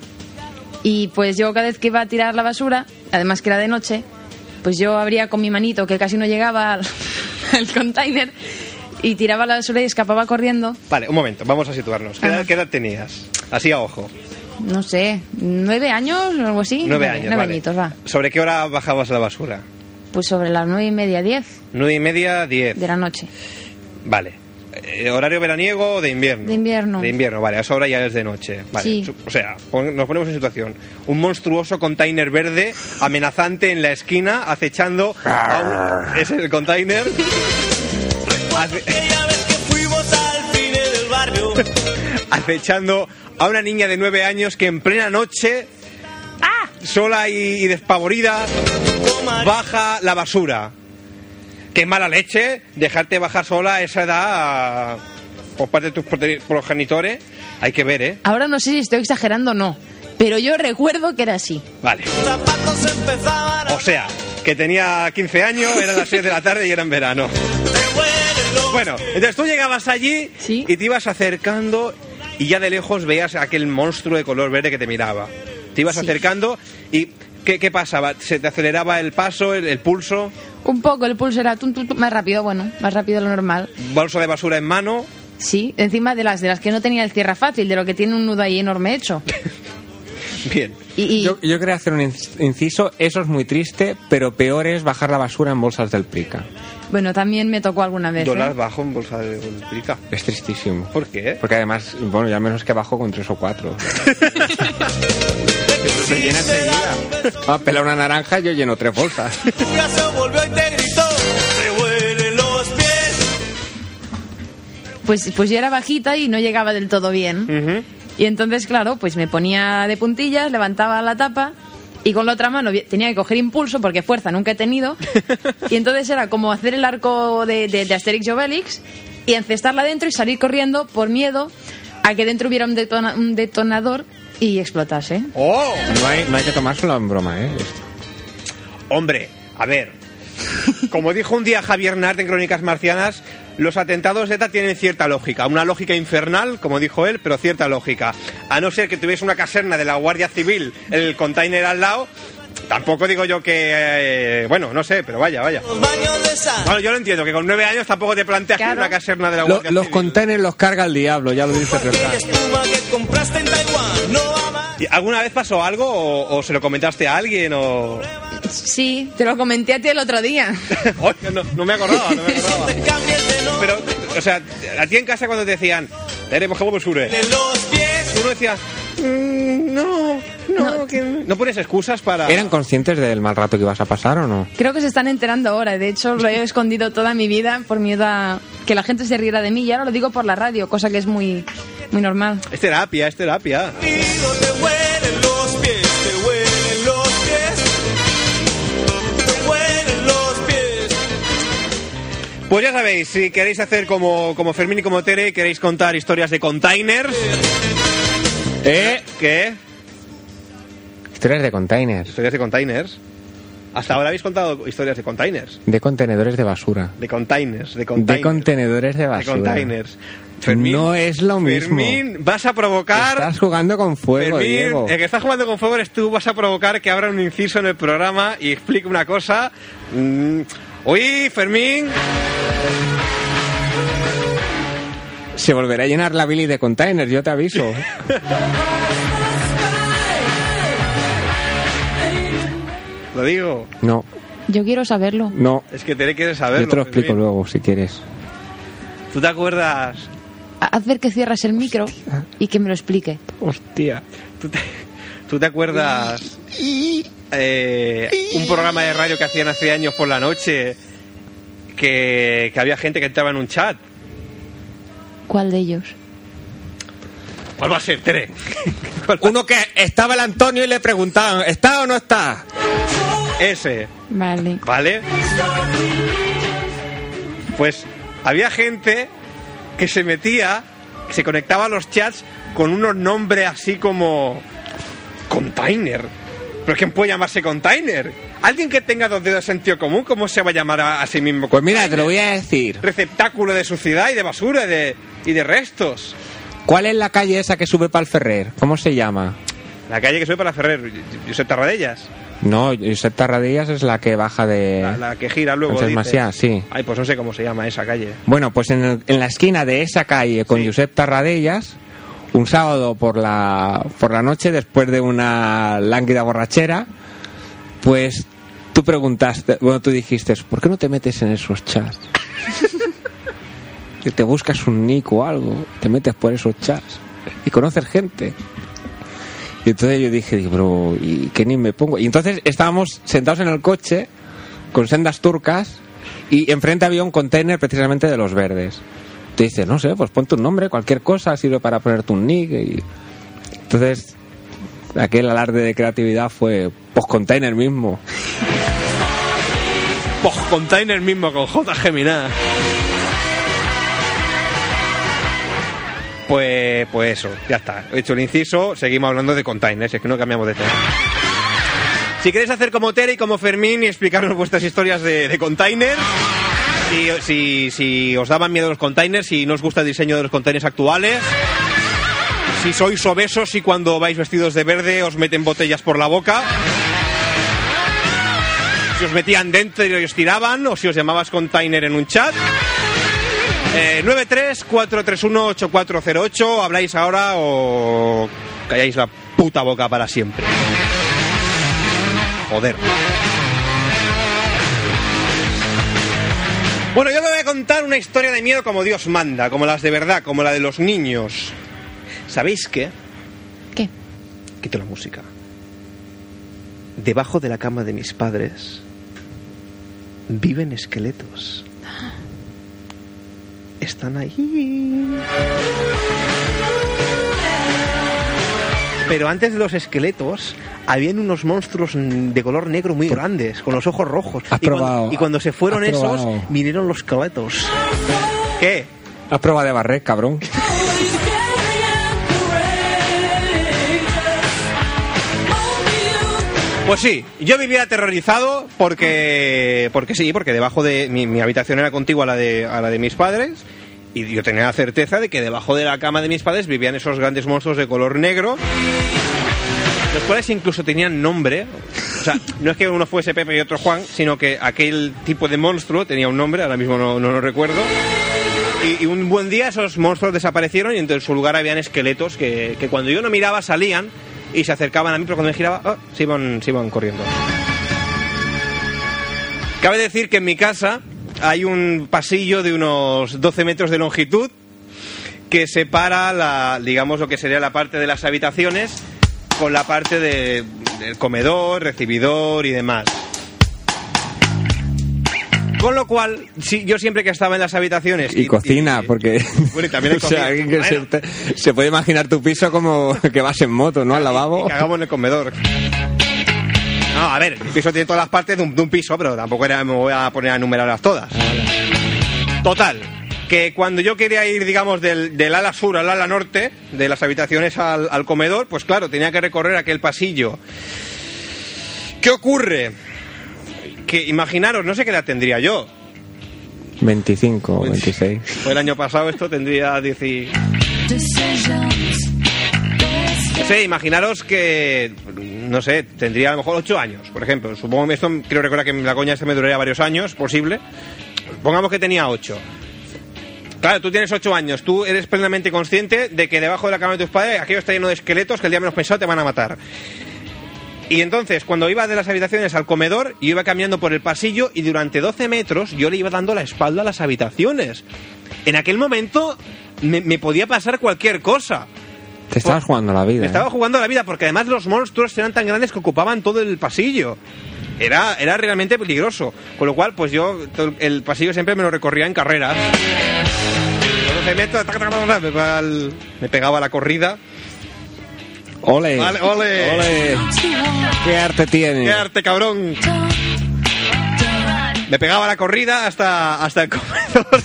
Speaker 3: Y pues yo cada vez que iba a tirar la basura, además que era de noche, pues yo abría con mi manito, que casi no llegaba al, al container, y tiraba la basura y escapaba corriendo.
Speaker 1: Vale, un momento, vamos a situarnos. ¿Qué edad,
Speaker 3: Ajá.
Speaker 1: qué edad tenías? Así a ojo.
Speaker 3: No sé, nueve años o algo así.
Speaker 1: Nueve años,
Speaker 3: Nueve
Speaker 1: vale.
Speaker 3: añitos, va.
Speaker 1: ¿Sobre qué hora bajabas la basura?
Speaker 3: Pues sobre las nueve y media, diez
Speaker 1: Nueve y media, diez.
Speaker 3: de la noche.
Speaker 1: Vale. Eh, ¿Horario veraniego o de invierno?
Speaker 3: De invierno.
Speaker 1: De invierno, vale. A esa hora ya es de noche. Vale.
Speaker 3: Sí.
Speaker 1: O sea, pon- nos ponemos en situación. Un monstruoso container verde amenazante en la esquina acechando a un... Es el container... Ace-
Speaker 6: Aquella vez que fuimos al cine del barrio.
Speaker 1: acechando a una niña de nueve años que en plena noche, sola y, y despavorida, baja la basura. Qué mala leche dejarte bajar sola a esa edad por parte de tus progenitores. Hay que ver, ¿eh?
Speaker 3: Ahora no sé si estoy exagerando o no, pero yo recuerdo que era así.
Speaker 1: Vale. O sea, que tenía 15 años, eran las 6 de la tarde y era en verano. Bueno, entonces tú llegabas allí
Speaker 3: Sí.
Speaker 1: y te ibas acercando y ya de lejos veías aquel monstruo de color verde que te miraba. Te ibas
Speaker 3: Sí.
Speaker 1: acercando y ¿qué, qué pasaba? ¿Se te aceleraba el paso, el, el pulso?
Speaker 3: Un poco, el pulso era tum, tum, tum, más rápido, bueno, más rápido de lo normal.
Speaker 1: Bolso de basura en mano.
Speaker 3: Sí, encima de las de las que no tenía el cierra fácil, de lo que tiene un nudo ahí enorme hecho.
Speaker 1: Bien.
Speaker 3: Y, y-
Speaker 2: Yo, yo quería hacer un inc- inciso, eso es muy triste, pero peor es bajar la basura en bolsas del Prica.
Speaker 3: Bueno, también me tocó alguna vez.
Speaker 1: Yo
Speaker 3: ¿eh?
Speaker 1: las bajo en bolsa de pica.
Speaker 2: Es tristísimo.
Speaker 1: ¿Por qué?
Speaker 2: Porque además, bueno, ya menos que bajo con tres o cuatro. Se llena enseguida. Va a pelar una naranja, yo lleno tres bolsas.
Speaker 6: Ya se volvió y te gritó.
Speaker 3: Pues, pues yo era bajita y no llegaba del todo bien. Y entonces, claro, pues me ponía de puntillas, levantaba la tapa y con la otra mano tenía que coger impulso porque fuerza nunca he tenido. y entonces era como hacer el arco de, de, de Asterix y Obelix y encestarla dentro y salir corriendo por miedo a que dentro hubiera un, detona- un detonador y explotase.
Speaker 1: ¡Oh!
Speaker 2: No hay, no hay que tomárselo en broma, ¿eh?
Speaker 1: Hombre, a ver. Como dijo un día Javier Nart en Crónicas Marcianas, los atentados de ETA tienen cierta lógica. Una lógica infernal, como dijo él, pero cierta lógica. A no ser que tuviese una caserna de la Guardia Civil, el container al lado, tampoco digo yo que... eh, bueno, no sé, pero vaya, vaya.
Speaker 6: Los baños de sal.
Speaker 1: Bueno, yo lo entiendo, que con nueve años tampoco te planteas que
Speaker 3: Claro.
Speaker 1: una caserna de la
Speaker 2: Lo-
Speaker 1: Guardia
Speaker 2: los
Speaker 1: Civil.
Speaker 2: containers los carga el diablo, ya lo dice.
Speaker 1: ¿Y ¿Alguna vez pasó algo o, o se lo comentaste a alguien o...?
Speaker 3: Sí, te lo comenté a ti el otro día.
Speaker 1: Oye, no, no me acordaba, no me acordaba. O sea, a ti en casa cuando te decían, tenemos que sure.
Speaker 6: pies.
Speaker 1: Tú no decías, "Mm, no, no,
Speaker 3: No.
Speaker 1: que no pones excusas para.
Speaker 2: ¿Eran conscientes del mal rato que ibas a pasar o no?
Speaker 3: Creo que se están enterando ahora. De hecho, lo he escondido toda mi vida por miedo a que la gente se riera de mí. Y ahora lo digo por la radio, cosa que es muy, muy normal.
Speaker 1: Es terapia, es terapia. Pues ya sabéis, si queréis hacer como, como Fermín y como Tere, queréis contar historias de containers. ¿Eh? ¿Qué?
Speaker 2: Historias de containers,
Speaker 1: Historias de containers. Hasta ahora habéis contado historias de containers.
Speaker 2: de contenedores de basura,
Speaker 1: De containers, de
Speaker 2: de
Speaker 1: containers.
Speaker 2: contenedores de
Speaker 1: de
Speaker 2: basura.
Speaker 1: containers.
Speaker 2: No es lo mismo.
Speaker 1: Fermín, vas a provocar.
Speaker 2: Estás jugando con fuego,
Speaker 1: Fermín,
Speaker 2: Diego.
Speaker 1: el que está jugando con fuego eres tú, vas a provocar que abra un inciso en el programa y explique una cosa. Mm, Uy, Fermín,
Speaker 2: Se volverá a llenar la Billy de containers, yo te aviso.
Speaker 1: lo digo.
Speaker 2: No,
Speaker 3: Yo quiero saberlo.
Speaker 2: no.
Speaker 1: Es que Tere quiere saberlo.
Speaker 2: Yo te lo explico
Speaker 1: Fermín.
Speaker 2: luego, si quieres.
Speaker 1: ¿Tú te acuerdas?
Speaker 3: Ha- Haz ver que cierras el micro y que me lo explique.
Speaker 2: Hostia.
Speaker 1: ¿Tú te, tú te acuerdas eh, un programa de radio que hacían hace años por la noche que, que había gente que entraba en un chat?
Speaker 3: ¿Cuál de ellos?
Speaker 1: ¿Cuál va a ser, va-
Speaker 2: Uno que estaba el Antonio y le preguntaban, ¿está o no está?
Speaker 1: Ese,
Speaker 3: Vale.
Speaker 1: ¿vale? Pues había gente que se metía, que se conectaba a los chats con unos nombres así como container. ¿Pero quién puede llamarse container? Alguien que tenga dos dedos de sentido común, ¿cómo se va a llamar a, a sí mismo?
Speaker 2: Pues mira, te
Speaker 1: container?
Speaker 2: lo voy a decir.
Speaker 1: receptáculo de suciedad y de basura y de, y de restos.
Speaker 2: ¿Cuál es la calle esa que sube para el Ferrer? ¿Cómo se llama?
Speaker 1: La calle que sube para Ferrer, Josep Tarradellas.
Speaker 2: No, Josep Tarradillas es la que baja de...
Speaker 1: La, la que gira luego. Dices.
Speaker 2: Maciá, sí.
Speaker 1: Ay, pues no sé cómo se llama esa calle.
Speaker 2: Bueno, pues en, el- en la esquina de esa calle con
Speaker 1: Sí.
Speaker 2: Josep Tarradellas, un sábado por la, por la noche, después de una lánguida borrachera, pues tú preguntaste, bueno, tú dijiste, ¿por qué no te metes en esos chats? te buscas un nick o algo, te metes por esos chats y conoces gente. Y entonces yo dije, pero ¿y qué ni me pongo? Y entonces estábamos sentados en el coche con sendas turcas y enfrente había un container precisamente de los verdes. Te dice, no sé, pues ponte un nombre, cualquier cosa sirve para ponerte un nick. Y... Entonces, aquel alarde de creatividad fue post-container mismo.
Speaker 1: Post-container mismo con J. Gemina. Pues, pues eso, ya está. He hecho el inciso, seguimos hablando de containers, es que no cambiamos de tema. Si queréis hacer como Tere y como Fermín y explicarnos vuestras historias de, de containers, si, os daban miedo los containers, si no os gusta el diseño de los containers actuales, si sois obesos y cuando vais vestidos de verde os meten botellas por la boca, si os metían dentro y os tiraban, o si os llamabas container en un chat. Eh, 93-431-8408, habláis ahora o calláis la puta boca para siempre. Joder. Bueno, yo te voy a contar una historia de miedo como Dios manda, como las de verdad, como la de los niños. ¿Sabéis qué?
Speaker 3: ¿Qué?
Speaker 1: Quito la música. Debajo de la cama de mis padres viven esqueletos. Están ahí. Pero antes de los esqueletos habían unos monstruos de color negro muy grandes, con los ojos rojos.
Speaker 2: Has
Speaker 1: y, cuando,
Speaker 2: probado-
Speaker 1: y cuando se fueron esos,
Speaker 2: probado.
Speaker 1: vinieron los esqueletos. ¿Qué?
Speaker 2: Has probado de barrer, cabrón.
Speaker 1: Pues sí, yo vivía aterrorizado porque, porque sí, porque debajo de mi, mi habitación era contigua a la, de, a la de mis padres y yo tenía la certeza de que debajo de la cama de mis padres vivían esos grandes monstruos de color negro, los cuales incluso tenían nombre. O sea, no es que uno fuese Pepe y otro Juan, sino que aquel tipo de monstruo tenía un nombre, ahora mismo no, no lo recuerdo. Y, un buen día esos monstruos desaparecieron y en su lugar habían esqueletos que, que cuando yo no miraba salían y se acercaban a mí, pero cuando me giraba, ah, se, iban, se iban corriendo. Cabe decir que en mi casa hay un pasillo de unos 12 metros de longitud que separa la, digamos, lo que sería la parte de las habitaciones con la parte de- del comedor, recibidor y demás. Con lo cual, sí, yo siempre que estaba en las habitaciones...
Speaker 2: Y, cocina, porque.
Speaker 1: Bueno, y también hay
Speaker 2: o sea,
Speaker 1: cocina.
Speaker 2: que
Speaker 1: Bueno.
Speaker 2: se, se puede imaginar tu piso como que vas en moto, ¿no? Al lavabo.
Speaker 1: Y cagamos en el comedor. No, a ver, el piso tiene todas las partes de un, de un piso, pero tampoco era, me voy a poner a enumerarlas todas. Total, que cuando yo quería ir, digamos, del, del ala sur al ala norte, de las habitaciones al, al comedor, pues claro, tenía que recorrer aquel pasillo. ¿Qué ocurre? Que imaginaros, no sé qué edad tendría yo.
Speaker 2: 25 o 26.
Speaker 1: Fue el año pasado, esto tendría 10 y... No sé, imaginaros que, no sé, tendría a lo mejor 8 años, por ejemplo. Supongo que esto, quiero recordar que la coña esta me duraría varios años, posible. Pongamos que tenía 8. Claro, tú tienes 8 años, tú eres plenamente consciente de que debajo de la cama de tus padres aquello está lleno de esqueletos que el día menos pensado te van a matar. Y entonces, cuando iba de las habitaciones al comedor, yo iba caminando por el pasillo y durante 12 metros yo le iba dando la espalda a las habitaciones. En aquel momento me, me podía pasar cualquier cosa.
Speaker 2: Te estabas jugando la vida.
Speaker 1: Me
Speaker 2: ¿eh?
Speaker 1: estaba jugando la vida porque además los monstruos eran tan grandes que ocupaban todo el pasillo. Era, era realmente peligroso. Con lo cual, pues yo el pasillo siempre me lo recorría en carreras. Los 12 metros, tac, tac, tac, tac, me pegaba, el- me pegaba la corrida.
Speaker 2: ¡Ole!
Speaker 1: Vale, ole.
Speaker 2: ¡Ole! ¡Qué arte tiene!
Speaker 1: ¡Qué arte, cabrón! Me pegaba la corrida hasta, hasta el comedor.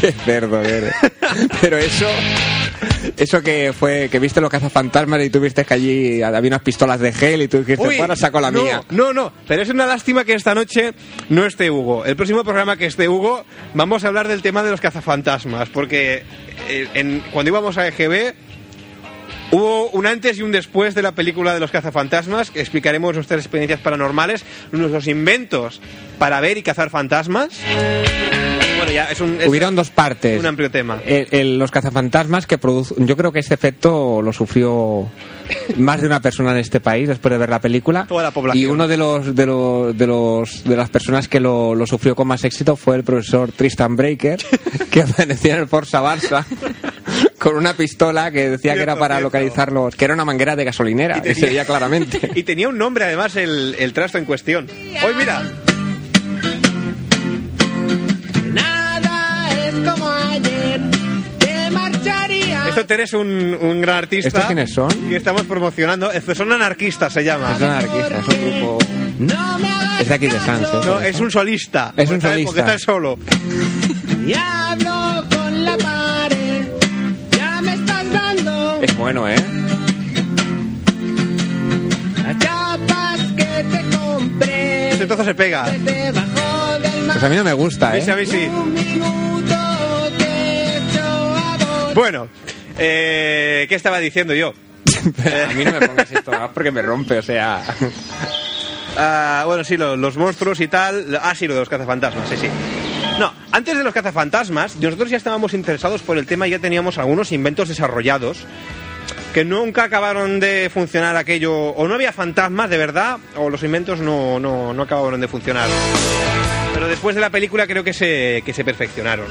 Speaker 2: ¡Qué cerdo eres! Pero eso... Eso que fue que viste los cazafantasmas y tuviste que allí había unas pistolas de gel y tú dijiste,
Speaker 1: Uy,
Speaker 2: bueno, saco la
Speaker 1: no,
Speaker 2: mía.
Speaker 1: No, no, pero es una lástima que esta noche no esté Hugo. El próximo programa que esté Hugo, vamos a hablar del tema de los cazafantasmas, porque eh, en- cuando íbamos a EGB hubo un antes y un después de la película de los cazafantasmas, que explicaremos nuestras experiencias paranormales, nuestros inventos para ver y cazar fantasmas. Bueno, ya es un, es
Speaker 2: Hubieron dos partes.
Speaker 1: un amplio tema.
Speaker 2: El- el- los cazafantasmas que produjo. Yo creo que este efecto lo sufrió más de una persona en este país después de ver la película.
Speaker 1: Toda la población.
Speaker 2: Y uno de los de los de los de las personas que lo, lo sufrió con más éxito fue el profesor Tristan Breaker, que aparecía en el Forza Barça con una pistola que decía que
Speaker 1: Cierto,
Speaker 2: era para
Speaker 1: cierto.
Speaker 2: localizarlos, que era una manguera de gasolinera,
Speaker 1: Y
Speaker 2: que
Speaker 1: tenía-
Speaker 2: se veía claramente.
Speaker 1: Y tenía un nombre además el, el trasto en cuestión. Hoy mira. Esto eres un, un gran artista.
Speaker 2: ¿Estos quiénes son?
Speaker 1: Y estamos promocionando. Estos son anarquistas, se llama.
Speaker 2: Es un anarquista, es un grupo. Es de aquí de Sans, ¿eh?
Speaker 1: No, es un solista.
Speaker 2: Es un solista.
Speaker 1: Porque está él solo.
Speaker 6: Y hablo con la pared, ya me estás dando
Speaker 2: Es bueno, ¿eh?
Speaker 6: las chapas que te compré.
Speaker 1: Este trozo se pega.
Speaker 2: Pues a mí no me gusta,
Speaker 1: sí, a
Speaker 2: ¿eh?
Speaker 1: mí sí. Bueno, eh, ¿qué estaba diciendo yo?
Speaker 2: a mí no me pongas esto más porque me rompe, o sea.
Speaker 1: Ah, bueno, sí, lo- los, monstruos y tal. Ah, sí, lo de los cazafantasmas, sí, sí. No, antes de los cazafantasmas, nosotros ya estábamos interesados por el tema y ya teníamos algunos inventos desarrollados que nunca acabaron de funcionar aquello. O no había fantasmas de verdad, o los inventos no, no, no acabaron de funcionar. Pero después de la película creo que se, que se perfeccionaron.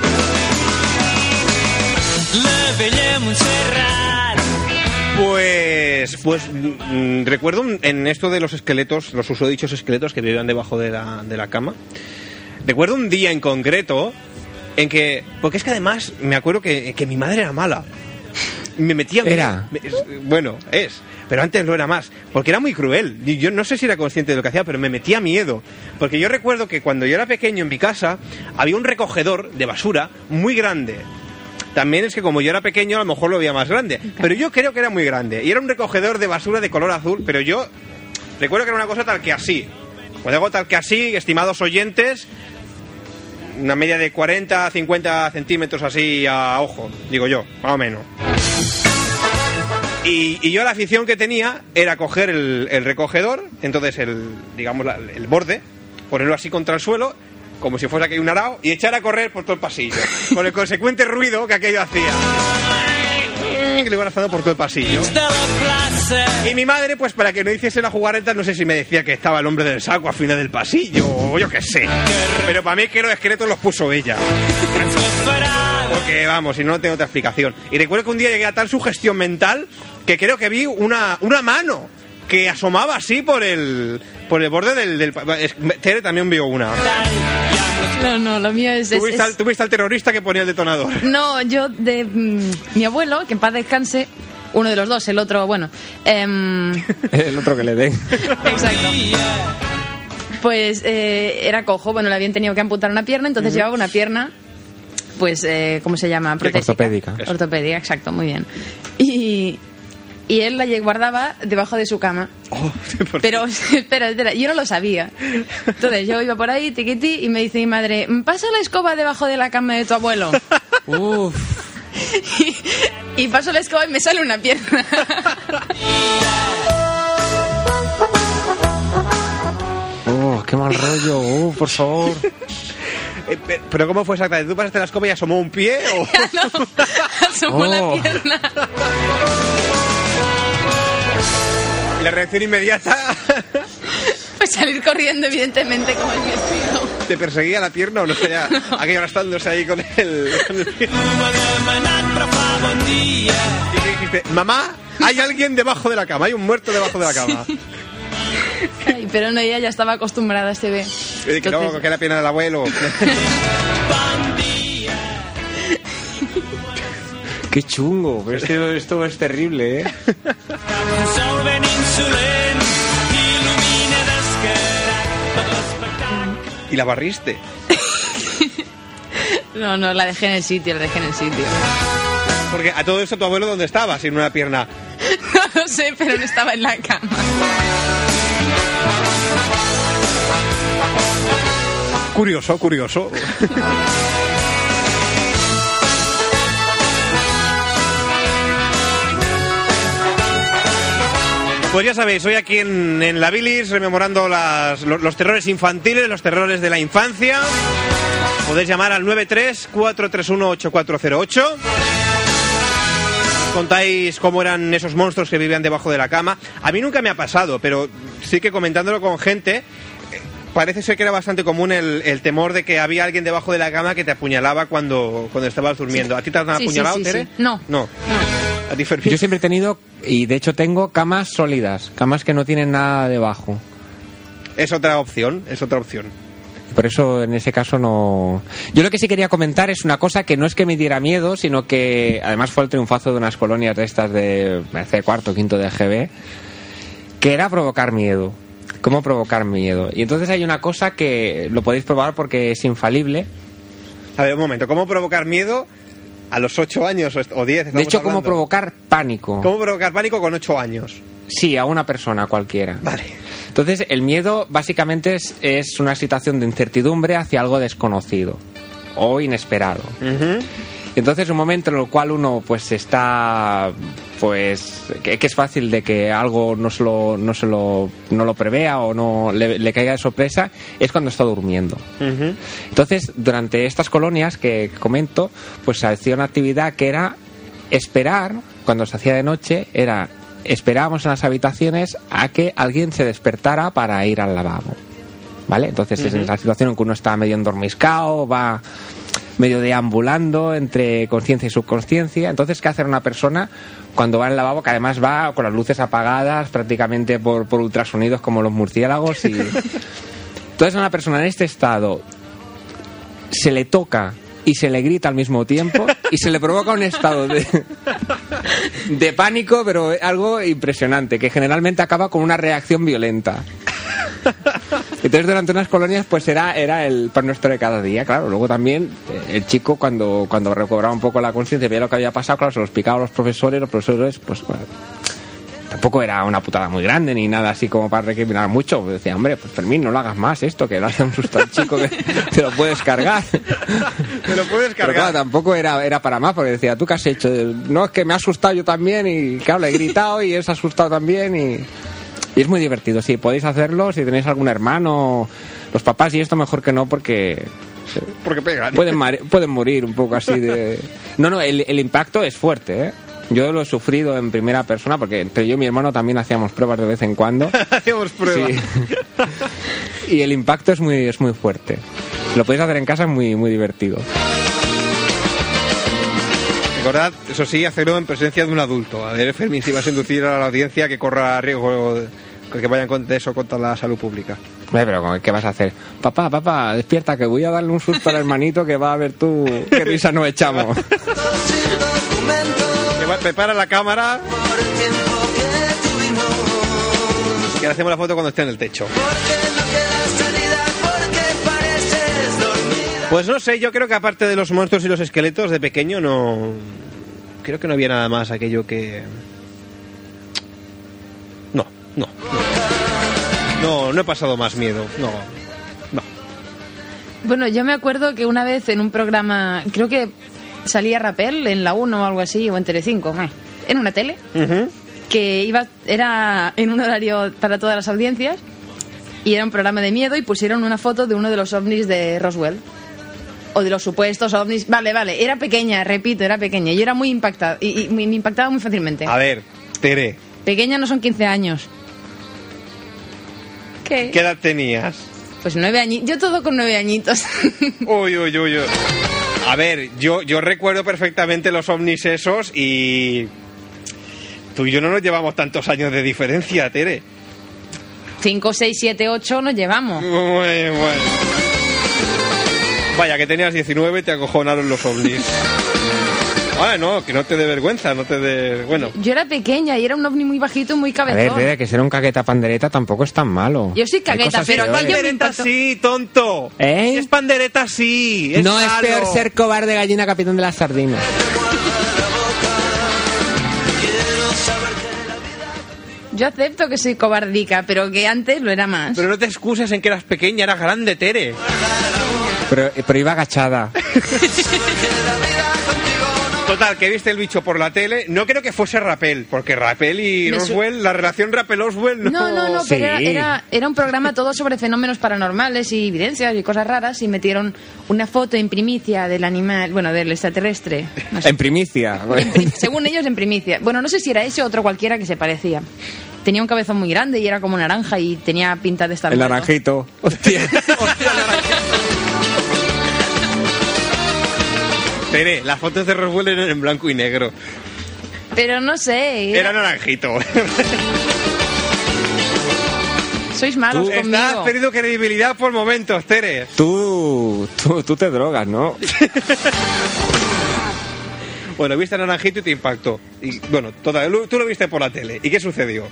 Speaker 1: Pues, pues mm, recuerdo en esto de los esqueletos, los usodichos esqueletos que vivían debajo de la, de la cama. Recuerdo un día en concreto en que, porque es que además me acuerdo que, que mi madre era mala. Me metía
Speaker 2: Era.
Speaker 1: me- es- bueno, es, pero antes lo era más, porque era muy cruel. Y yo no sé si era consciente de lo que hacía, pero me metía miedo. Porque yo recuerdo que cuando yo era pequeño en mi casa había un recogedor de basura muy grande. También es que como yo era pequeño, a lo mejor lo veía más grande. Pero yo creo que era muy grande. Y era un recogedor de basura de color azul, pero yo recuerdo que era una cosa tal que así. Cuando digo tal que así, estimados oyentes, una media de 40 a 50 centímetros así a ojo, digo yo, más o menos. Y, yo la afición que tenía era coger el, el recogedor, entonces el, digamos, la- el borde, ponerlo así contra el suelo, como si fuese aquí un arao, y echar a correr por todo el pasillo, con el consecuente ruido que aquello hacía. que lo iba arrastrando por todo el pasillo. Y mi madre, pues para que no hiciese la jugarreta, no sé si me decía que estaba el hombre del saco al final del pasillo, o yo qué sé. Pero para mí que los esqueletos los puso ella. Porque vamos, si no, no tengo otra explicación. Y recuerdo que un día llegué a tal sugestión mental que creo que vi una, una mano que asomaba así por el por el borde del... del es- Tere también vio una.
Speaker 3: No, no, lo mío es... es-
Speaker 1: ¿Tú viste,
Speaker 3: es-
Speaker 1: al, tú viste al terrorista que ponía el detonador.
Speaker 3: No, yo de mm, mi abuelo, que en paz descanse, uno de los dos, el otro, bueno. em,
Speaker 2: El otro que le den.
Speaker 3: exacto. Pues eh, era cojo, bueno, le habían tenido que amputar una pierna, entonces llevaba una pierna, pues, eh, ¿cómo se llama? Protésica.
Speaker 2: ortopédica.
Speaker 3: Ortopédica, exacto, muy bien. Y, y él la guardaba debajo de su cama.
Speaker 1: Oh, por-
Speaker 3: Pero, espera, espera, yo no lo sabía. Entonces yo iba por ahí, tiquití, y me dice mi madre, pasa la escoba debajo de la cama de tu abuelo.
Speaker 2: Uf.
Speaker 3: y, y paso la escoba y me sale una pierna.
Speaker 2: Oh, qué mal rollo. Uh, por favor.
Speaker 1: Eh, pe- Pero ¿cómo fue exactamente? ¿Tú pasaste la escoba y asomó un pie? O...
Speaker 3: no, asomó
Speaker 2: Oh.
Speaker 3: la pierna.
Speaker 1: Y la reacción inmediata
Speaker 3: Pues salir corriendo, evidentemente, como el vestido.
Speaker 1: te perseguía la pierna o no ya, aquello arrastrándose ahí con el, con el pie. Y le dijiste, mamá, hay alguien debajo de la cama, hay un muerto debajo de la cama.
Speaker 3: Ay, pero no, ella ya estaba acostumbrada, se ve.
Speaker 1: Y dije, no,
Speaker 3: Entonces-
Speaker 1: que la pierna del abuelo.
Speaker 2: Qué chungo. Pero esto, esto es terrible, ¿eh?
Speaker 1: y la barriste.
Speaker 3: No, no, la dejé en el sitio, la dejé en el sitio.
Speaker 1: Porque a todo eso tu abuelo dónde estaba, sin una pierna.
Speaker 3: No lo sé, pero no estaba en la cama.
Speaker 1: Curioso, curioso. Pues ya sabéis, hoy aquí en, la Bilis rememorando los, los terrores infantiles, los terrores de la infancia. Podéis llamar al 93-431-8408. Contáis cómo eran esos monstruos que vivían debajo de la cama. A mí nunca me ha pasado, pero sí que comentándolo con gente, parece ser que era bastante común el, el temor de que había alguien debajo de la cama que te apuñalaba cuando, cuando estabas durmiendo. ¿A ti te han
Speaker 3: Sí, sí,
Speaker 1: apuñalado,
Speaker 3: sí,
Speaker 1: Tere?
Speaker 3: sí. No.
Speaker 1: No. ¿A ti?
Speaker 2: Yo siempre he tenido, y de hecho tengo camas sólidas, camas que no tienen nada debajo.
Speaker 1: Es otra opción, es otra opción.
Speaker 2: Por eso en ese caso no. Yo lo que sí quería comentar es una cosa que no es que me diera miedo, sino que además fue el triunfazo de unas colonias de estas de parece, cuarto, quinto de GB, que era provocar miedo. ¿Cómo provocar miedo? Y entonces hay una cosa que lo podéis probar porque es infalible.
Speaker 1: A ver, un momento, ¿cómo provocar miedo a los 8 años o est- o 10?
Speaker 2: De hecho, cómo provocar pánico.
Speaker 1: ¿Cómo provocar pánico con 8 años?
Speaker 2: Sí, a una persona cualquiera.
Speaker 1: Vale.
Speaker 2: Entonces, el miedo básicamente es, es una situación de incertidumbre hacia algo desconocido o inesperado. Entonces, un momento en el cual uno pues está pues que, que es fácil de que algo no se lo, no se lo, no lo prevea o no le, le caiga de sorpresa es cuando está durmiendo.
Speaker 1: Ujú.
Speaker 2: Entonces, durante estas colonias que comento, pues se hacía una actividad que era esperar, cuando se hacía de noche, era esperábamos en las habitaciones a que alguien se despertara para ir al lavabo. ¿Vale? Entonces es en la situación en que uno está medio endormiscado, va medio deambulando entre conciencia y subconsciencia. Entonces, ¿qué hacer una persona cuando va al lavabo, que además va con las luces apagadas, prácticamente por, por ultrasonidos como los murciélagos? Y... Entonces, a una persona en este estado se le toca y se le grita al mismo tiempo y se le provoca un estado de, de pánico, pero algo impresionante, que generalmente acaba con una reacción violenta. Entonces durante unas colonias pues era, era el pan nuestro de cada día, claro. Luego también eh, el chico cuando, cuando recobraba un poco la conciencia, veía lo que había pasado, claro, se lo explicaba a los profesores, los profesores pues bueno, tampoco era una putada muy grande ni nada así como para recriminar mucho. Pues decía, hombre, pues Fermín, no lo hagas más esto, que le hace un susto al chico que te lo puedes cargar.
Speaker 1: Te lo puedes
Speaker 2: Pero claro,
Speaker 1: cargar.
Speaker 2: tampoco era, era para más, porque decía, ¿tú qué has hecho? No, es que me ha asustado yo también y claro, le he gritado y él se ha asustado también y... y es muy divertido, sí, podéis hacerlo si tenéis algún hermano, los papás y esto mejor que no porque
Speaker 1: Porque pegan.
Speaker 2: pueden, pueden morir un poco así de... No, no, el, el impacto es fuerte, ¿eh? Yo lo he sufrido en primera persona porque entre yo y mi hermano también hacíamos pruebas de vez en cuando.
Speaker 1: Hacemos pruebas.
Speaker 2: Y el impacto es muy, es muy fuerte. Lo podéis hacer en casa, es muy, muy divertido.
Speaker 1: Recordad, eso sí, hacerlo en presencia de un adulto. A ver, Fermín, si vas a inducir a la audiencia que corra riesgo de que vayan con de eso contra la salud pública.
Speaker 2: Hombre, Pero ¿cómo- ¿qué vas a hacer? Papá, papá, despierta que voy a darle un susto al hermanito que va a ver tú qué risa nos echamos.
Speaker 1: Que va- Prepara la cámara. Que le hacemos la foto cuando esté en el techo. Pues no sé, yo creo que aparte de los monstruos y los esqueletos de pequeño no... Creo que no había nada más aquello que... No, no. No, he pasado más miedo. No, no.
Speaker 3: Bueno, yo me acuerdo que una vez en un programa, creo que salía Rapel en la 1 o algo así, o en Telecinco, en una tele, que iba era en un horario para todas las audiencias y era un programa de miedo y pusieron una foto de uno de los ovnis de Roswell. O de los supuestos ovnis. Vale, vale, era pequeña, repito, era pequeña. Yo era muy impactada y, y me me impactaba muy fácilmente.
Speaker 1: A ver, Tere,
Speaker 3: Pequeña no son 15 años. ¿Qué?
Speaker 1: ¿qué edad tenías?
Speaker 3: Pues nueve añitos. Yo todo con nueve añitos.
Speaker 1: Uy, uy, uy, uy. A ver, yo, yo recuerdo perfectamente los ovnis esos y... Tú y yo no nos llevamos tantos años de diferencia, Tere.
Speaker 3: 5, 6, 7, 8 nos llevamos.
Speaker 1: Muy bueno. Vaya, que tenías 19 y te acojonaron los ovnis. Ah, no, que no te dé vergüenza, no te dé... Bueno,
Speaker 3: Yo era pequeña y era un ovni muy bajito, muy
Speaker 2: A ver,
Speaker 3: cabezón.
Speaker 2: Que ser un caqueta pandereta tampoco es tan malo.
Speaker 3: Yo soy cagueta, pero
Speaker 2: peores.
Speaker 1: pandereta sí, tonto.
Speaker 2: ¿Eh?
Speaker 1: Si es pandereta sí. Es
Speaker 2: no es peor ser cobarde gallina capitán de las sardinas.
Speaker 3: Yo acepto que soy cobardica, pero que antes lo era más.
Speaker 1: Pero no te excuses en que eras pequeña, eras grande, Tere.
Speaker 2: Pero, pero iba agachada.
Speaker 1: Total, que viste el bicho por la tele. No creo que fuese Rapel, porque Rapel y Roswell, la relación Rapel-Oswell no...
Speaker 3: No, no, no,
Speaker 2: Sí.
Speaker 3: pero era, era, era un programa todo sobre fenómenos paranormales y evidencias y cosas raras y metieron una foto en primicia del animal, bueno, del extraterrestre. No sé.
Speaker 2: En primicia.
Speaker 3: En prim- según ellos en primicia. Bueno, no sé si era ese o otro cualquiera que se parecía. Tenía un cabezón muy grande y era como naranja y tenía pinta de estar
Speaker 2: El
Speaker 3: muerto.
Speaker 2: naranjito. Hostia.
Speaker 1: Tere, las fotos de Roswell eran en blanco y negro.
Speaker 3: Pero no sé,
Speaker 1: Era naranjito.
Speaker 3: sois malos
Speaker 1: Estás
Speaker 3: conmigo.
Speaker 1: perdiendo credibilidad por momentos, Tere.
Speaker 2: Tú, tú, tú te drogas, ¿no?
Speaker 1: Bueno, viste a naranjito y te impactó. Y bueno, total, tú lo viste por la tele. ¿Y qué sucedió?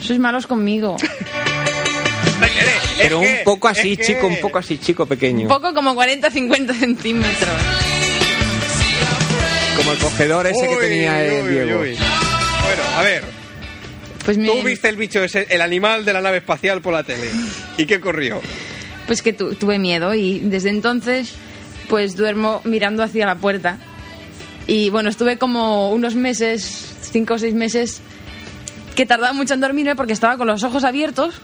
Speaker 3: Sois malos conmigo.
Speaker 2: Pero un poco así, chico, un poco así, chico, pequeño.
Speaker 3: Un poco como 40-50 centímetros.
Speaker 2: Como el cogedor ese que
Speaker 1: Uy,
Speaker 2: tenía el
Speaker 1: uy,
Speaker 2: Diego.
Speaker 1: uy. Bueno, a ver,
Speaker 3: Pues, me-
Speaker 1: tú viste el bicho ese, el animal de la nave espacial por la tele. ¿Y qué ocurrió?
Speaker 3: pues que tu- tuve miedo y desde entonces pues duermo mirando hacia la puerta. Y bueno, estuve como unos meses, cinco o seis meses, que tardaba mucho en dormirme porque estaba con los ojos abiertos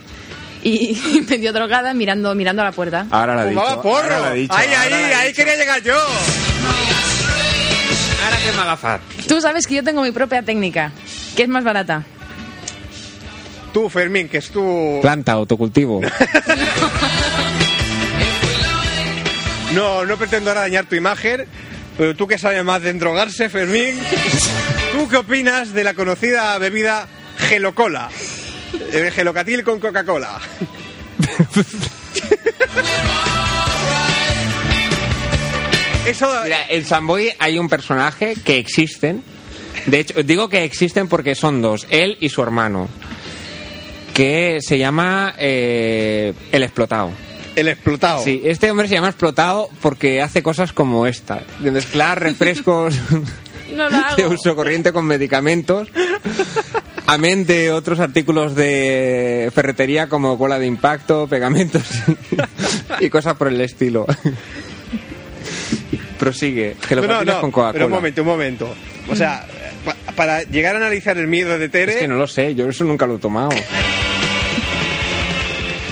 Speaker 3: y, medio drogada mirando, mirando a la puerta.
Speaker 2: Ahora la he dicho.
Speaker 1: ¡Fumaba porro!
Speaker 2: ahora la he dicho,
Speaker 1: ¡Ahí,
Speaker 2: ahora
Speaker 1: ahí,
Speaker 2: la he
Speaker 1: ahí
Speaker 2: dicho.
Speaker 1: quería llegar yo!
Speaker 2: Ahora que me agafar.
Speaker 3: Tú sabes que yo tengo mi propia técnica, que es más barata.
Speaker 1: Tú, Fermín, que es tu...
Speaker 2: Planta, autocultivo.
Speaker 1: No, no pretendo ahora dañar tu imagen, pero tú que sabes más de endrogarse, Fermín, ¿tú qué opinas de la conocida bebida gelocola? El gelocatil con Coca-Cola. Eso...
Speaker 2: Mira, en Samboy hay un personaje que existen. De hecho, digo que existen porque son dos, él y su hermano. Que se llama eh, El Explotado.
Speaker 1: El explotado.
Speaker 2: Sí, este hombre se llama Explotado porque hace cosas como esta: de mezclar refrescos
Speaker 3: No lo hago.
Speaker 2: de uso corriente con medicamentos. Amén de otros artículos de ferretería como cola de impacto, pegamentos y cosas por el estilo. Prosigue.
Speaker 1: No,
Speaker 2: Gelocatiles
Speaker 1: no,
Speaker 2: con Coca-Cola.
Speaker 1: pero un momento, un momento. O sea, pa- para llegar a analizar el miedo de Tere...
Speaker 2: Es que no lo sé, yo eso nunca lo he tomado.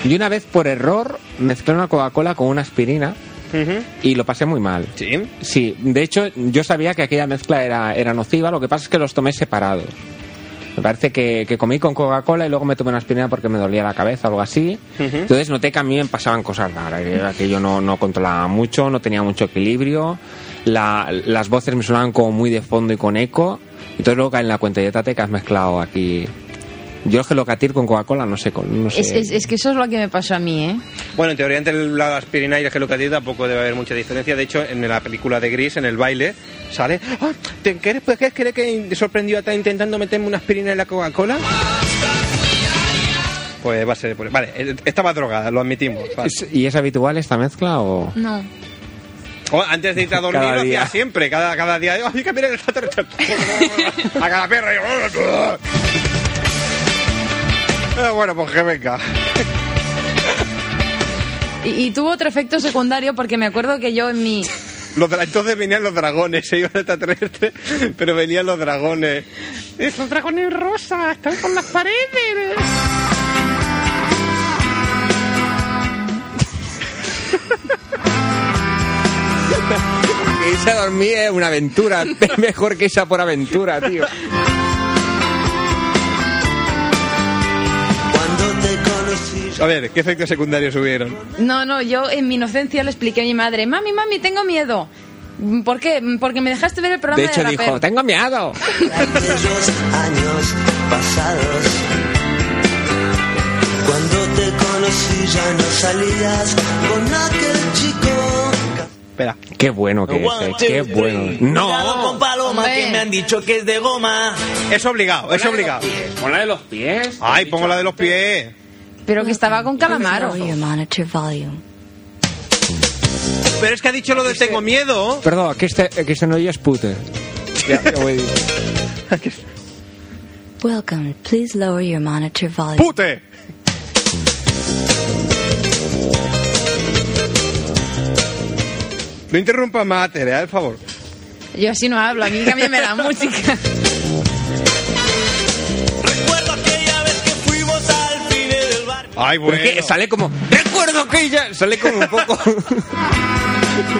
Speaker 2: Y una vez por error mezclé una Coca-Cola con una aspirina y lo pasé muy mal.
Speaker 1: Sí.
Speaker 2: Sí, de hecho yo sabía que aquella mezcla era, era nociva, lo que pasa es que los tomé separados. Me parece que, que comí con Coca-Cola y luego me tomé una aspirina porque me dolía la cabeza o algo así. Entonces noté que a mí me pasaban cosas raras, era que yo no, no controlaba mucho, no tenía mucho equilibrio, la- las voces me sonaban como muy de fondo y con eco. Entonces luego caí en la cuenta y te que has mezclado aquí. Yo el gelocatir con Coca-Cola no sé, con- no sé.
Speaker 3: Es, es- es que eso es lo que me pasó a mí, ¿eh?
Speaker 1: Bueno, en teoría entre la aspirina y el gelocatil tampoco debe haber mucha diferencia. De hecho, en la película de Gris, en el baile, sale... "Ah, ¿te quieres, pues, ¿qué crees que sorprendió a estar intentando meterme una aspirina en la Coca-Cola? Pues va a ser... por- Vale, eh, estaba drogada, lo admitimos. vale.
Speaker 2: ¿Es- ¿Y es habitual esta mezcla o...?
Speaker 3: No.
Speaker 1: O antes de irte a dormir
Speaker 2: Cada
Speaker 1: lo hacía
Speaker 2: día.
Speaker 1: siempre, cada, cada día. ¡Ay, que mira el extraterrestre! a cada perro. bueno, pues que venga.
Speaker 3: Y, y tuvo otro efecto secundario porque me acuerdo que yo en mi...
Speaker 1: Los entonces venían los dragones, se iba el extraterrestre, pero venían los dragones. Esos dragones rosas, están por las paredes.
Speaker 2: Irse a dormir es una aventura. Es mejor que esa por aventura, tío.
Speaker 1: A ver, ¿qué efectos secundarios hubieron?
Speaker 3: No, no, yo en mi inocencia le expliqué a mi madre, mami, mami, tengo miedo. ¿Por qué? Porque me dejaste ver el programa
Speaker 2: De hecho
Speaker 3: de
Speaker 2: dijo, tengo miedo.
Speaker 4: aquellos años pasados. Cuando te conocí ya no salías con aquel chico.
Speaker 1: Espera.
Speaker 2: Qué bueno que es, eh, qué
Speaker 4: three.
Speaker 2: bueno.
Speaker 4: Con
Speaker 2: No.
Speaker 4: paloma
Speaker 3: Hombre.
Speaker 4: que me han dicho que es de goma.
Speaker 1: Es obligado, es obligado.
Speaker 2: Pon la de los pies.
Speaker 1: Ay, pongo la de los pies.
Speaker 3: Pero que estaba con calamaro.
Speaker 1: Pero es que ha dicho lo de tengo miedo.
Speaker 2: Perdón, que este, que este no es pute. Ya, ya voy a decir.
Speaker 5: Welcome. Please lower your monitor volume.
Speaker 1: ¡Pute! No interrumpa más, Tere, por favor.
Speaker 3: Yo así no hablo, a mí cámbiame la música.
Speaker 1: Ay, bueno.
Speaker 2: Porque sale como, recuerdo que ella... Sale como un poco...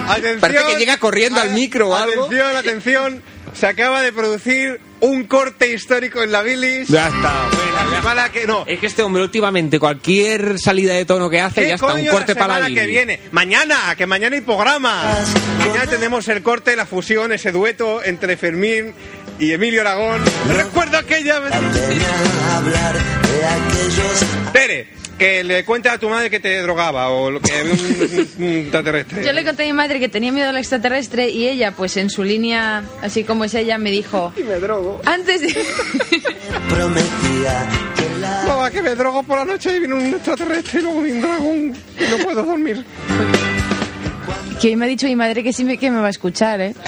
Speaker 1: Atención.
Speaker 2: Parece que llega corriendo al micro o algo.
Speaker 1: Atención, atención. Se acaba de producir un corte histórico en la bilis.
Speaker 2: ya está.
Speaker 1: La semana que no.
Speaker 2: Es que este hombre últimamente cualquier salida de tono que hace
Speaker 1: ¿Qué
Speaker 2: ya está un corte
Speaker 1: la
Speaker 2: para la
Speaker 1: semana que viene? Mañana, que mañana hay programa. Mañana tenemos el corte, la fusión, ese dueto entre Fermín y Emilio Aragón. Recuerdo aquella vez.
Speaker 4: Venía a hablar de aquellos
Speaker 1: Tere, que le cuente a tu madre que te drogaba o lo que un, un- un extraterrestre.
Speaker 3: Yo le conté a mi madre que tenía miedo al extraterrestre y ella, pues en su línea, así como es ella, me dijo...
Speaker 1: Y me drogo.
Speaker 3: Antes de...
Speaker 4: prometía que la
Speaker 1: Mamá, que me drogo por la noche y viene un extraterrestre y luego un dragón y no puedo dormir.
Speaker 3: que hoy me ha dicho mi madre que sí me, que me va a escuchar, ¿eh?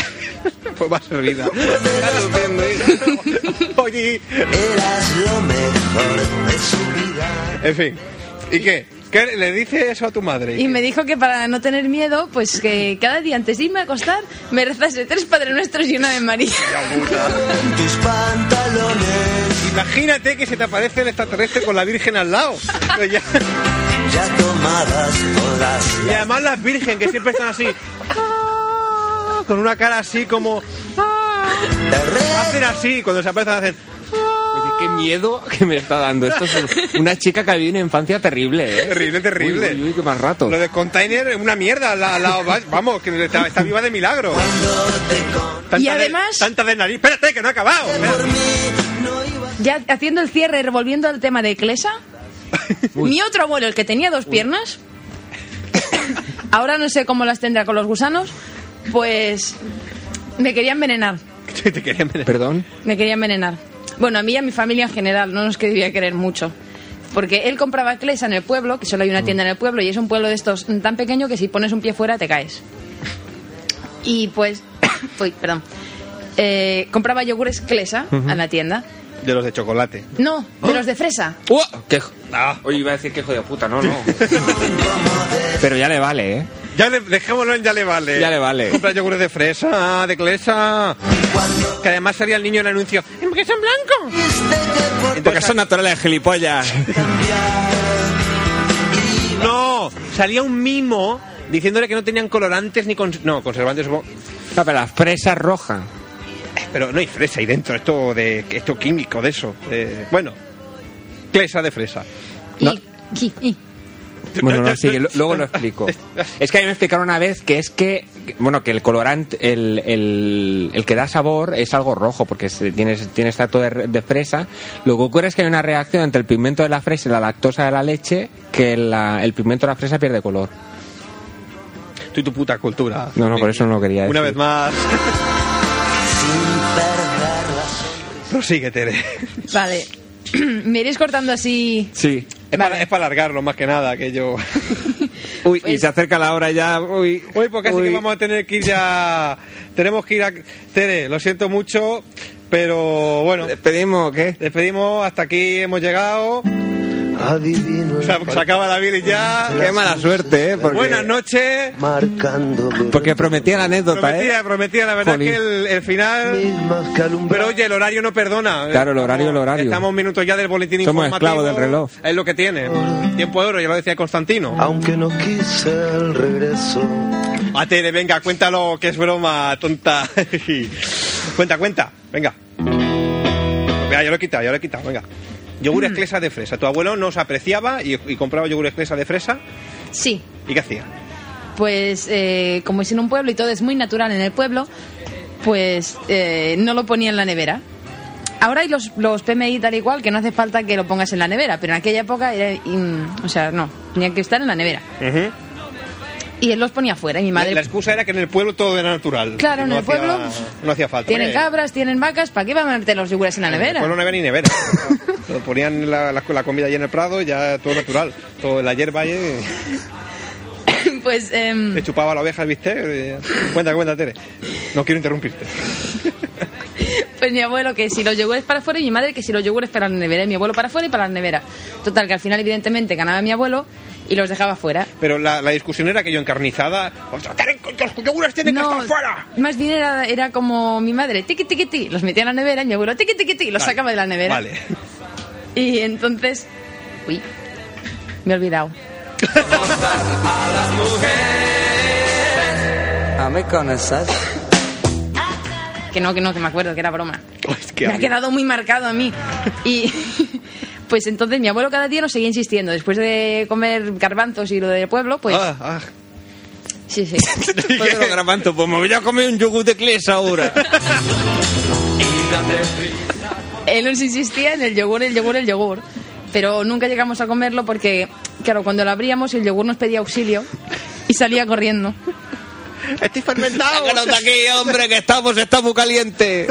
Speaker 1: Pues va a ser vida. Está luciendo, ¿eh? Oye,
Speaker 4: eras lo mejor de su vida.
Speaker 1: en fin. ¿Y qué? ¿Qué le dice eso a tu madre?
Speaker 3: Y me dijo que para no tener miedo, pues que cada día antes de irme a acostar me rezase tres Padres Nuestros y una de María.
Speaker 4: Tus pantalones
Speaker 1: Imagínate que se te aparece el extraterrestre con la Virgen al lado. Ya-
Speaker 4: ya tomadas todas
Speaker 1: Y además las virgen que siempre están así. Con una cara así como. Hacen así, cuando se aparecen hacen.
Speaker 2: Qué miedo que me está dando. Esto es una chica que ha vivido una infancia terrible, ¿eh?
Speaker 1: Terrible, terrible.
Speaker 2: Uy, uy, uy, qué más rato.
Speaker 1: Lo de container es una mierda. La, la- vamos, que está, está viva de milagro. Tanta
Speaker 3: Y
Speaker 1: de-
Speaker 3: además-
Speaker 1: tanta de nariz. Espérate, que no ha acabado.
Speaker 3: Ya haciendo el cierre y volviendo al tema de Clesa, mi otro abuelo, el que tenía dos piernas, ahora no sé cómo las tendrá con los gusanos, pues me quería envenenar.
Speaker 1: Te quería envenenar.
Speaker 2: Perdón.
Speaker 3: Me quería envenenar. Bueno, a mí y a mi familia en general, no nos quería querer mucho. Porque él compraba Clesa en el pueblo, que solo hay una tienda en el pueblo, y es un pueblo de estos tan pequeño que si pones un pie fuera te caes. Y pues, uy, perdón, Eh, compraba yogures Clesa en la tienda.
Speaker 1: De los de chocolate.
Speaker 3: No, de los de fresa.
Speaker 2: ¡Uh! ¡Qué
Speaker 1: Ah.
Speaker 2: Oye, iba a decir que hijo de puta, no, no. Pero ya le vale, ¿eh?
Speaker 1: Ya le, dejémoslo en ya le vale.
Speaker 2: Ya le vale.
Speaker 1: Compra yogures de fresa, de clesa. Que además salía el niño en el anuncio. ¡Que son blancos!
Speaker 2: Porque son naturales, gilipollas.
Speaker 1: No, salía un mimo diciéndole que no tenían colorantes ni cons- no, conservantes, supongo.
Speaker 2: No, pero la fresa es roja.
Speaker 1: pero no hay fresa ahí dentro, esto de esto químico de eso. eh, bueno, clesa de fresa.
Speaker 2: No.
Speaker 3: Y, y- y.
Speaker 2: Bueno, no, sí, luego lo explico. Es que a mí me explicaron una vez que es que, bueno, que el colorante, el, el, el que da sabor es algo rojo, porque se- tiene, tiene extracto de, de fresa. Lo que ocurre es que hay una reacción entre el pigmento de la fresa y la lactosa de la leche, que la- el pigmento de la fresa pierde color.
Speaker 1: Tú y tu puta cultura.
Speaker 2: No, no, por eso no lo quería
Speaker 1: Una
Speaker 2: decir.
Speaker 1: vez más. Prosigue, Tere.
Speaker 3: Vale. Me iréis cortando así.
Speaker 2: Sí.
Speaker 1: Es para, es para alargarlo más que nada, que yo.
Speaker 2: Uy, y
Speaker 3: Pues-
Speaker 2: se acerca la hora ya. Uy,
Speaker 1: Uy, pues casi
Speaker 2: uy.
Speaker 1: que vamos a tener que ir ya. Tenemos que ir a. Tere, lo siento mucho, pero bueno.
Speaker 2: ¿Despedimos o qué?
Speaker 1: Despedimos, hasta aquí hemos llegado.
Speaker 7: Adivino
Speaker 1: Se, se acaba la vida y ya.
Speaker 2: Qué mala suerte, ¿eh? Porque,
Speaker 1: Buenas noches.
Speaker 7: marcándome
Speaker 2: porque prometía la anécdota,
Speaker 1: Prometía,
Speaker 2: ¿eh?
Speaker 1: prometía, la verdad
Speaker 2: Jolín.
Speaker 1: que el, el final. Pero oye, el horario no perdona.
Speaker 2: Claro, el horario, el horario.
Speaker 1: Estamos minutos ya del boletín
Speaker 2: Somos
Speaker 1: informativo.
Speaker 2: esclavos del reloj.
Speaker 1: Es lo que tiene. Tiempo de oro, ya lo decía Constantino.
Speaker 7: Aunque no quise el regreso,
Speaker 1: A Tere, venga, cuéntalo, que es broma, tonta. cuenta, cuenta, venga. Venga, yo lo he quitado, yo lo he quitado, venga. Yogur esclesa de fresa. Tu abuelo nos apreciaba y, y compraba yogur esclesa de fresa.
Speaker 3: Sí.
Speaker 1: ¿Y qué hacía?
Speaker 3: Pues eh, como es en un pueblo y todo es muy natural en el pueblo, pues eh, no lo ponía en la nevera. Ahora hay los, los PMI tal y cual que no hace falta que lo pongas en la nevera, pero en aquella época era, in- o sea, no, tenía que estar en la nevera. Y él los ponía fuera y mi madre...
Speaker 1: la excusa era que en el pueblo todo era natural.
Speaker 3: Claro,
Speaker 1: Y
Speaker 3: en el
Speaker 1: hacía-
Speaker 3: pueblo
Speaker 1: No hacía falta.
Speaker 3: Tienen
Speaker 1: Hombre,
Speaker 3: cabras, tienen vacas, ¿para qué van a meter los yogures en la
Speaker 1: En el
Speaker 3: nevera?
Speaker 1: pueblo no había ni nevera. Ponían la, la- la comida allí en el prado, ya todo natural. Todo la hierba allí.
Speaker 3: pues
Speaker 1: Te chupaba la oveja el bistec. y- Cuenta, cuenta, Tere. No quiero interrumpirte.
Speaker 3: Pues mi abuelo que si los yogures para afuera y mi madre que si los yogures para la nevera. Y mi abuelo para afuera y para la nevera. Total, que al final evidentemente ganaba mi abuelo y los dejaba fuera.
Speaker 1: Pero la, la discusión era aquello encarnizada. ¡Ostras, Tere, los yogures tienen que estar fuera!
Speaker 3: más bien era, era como mi madre, tiqui tiqui ti, los metía en la nevera y mi abuelo tiqui tiqui ti, los
Speaker 1: Vale,
Speaker 3: sacaba de la nevera.
Speaker 1: Vale.
Speaker 3: Y entonces, uy, me he olvidado.
Speaker 8: A mí con esas.
Speaker 3: Que no, que no, que me acuerdo, que era broma.
Speaker 1: Es que
Speaker 3: me ha quedado muy marcado a mí. Y pues entonces mi abuelo cada día nos seguía insistiendo. Después de comer garbanzos y lo del pueblo, pues
Speaker 1: Ah, ah.
Speaker 3: sí, sí.
Speaker 2: Los gramantos, pues me voy a comer un yogur de clesa ahora.
Speaker 3: Él nos insistía en el yogur, el yogur, el yogur. Pero nunca llegamos a comerlo porque, claro, cuando lo abríamos el yogur nos pedía auxilio y salía corriendo.
Speaker 1: Estoy fermentado.
Speaker 2: Sácanos de aquí, hombre, que estamos, está muy caliente.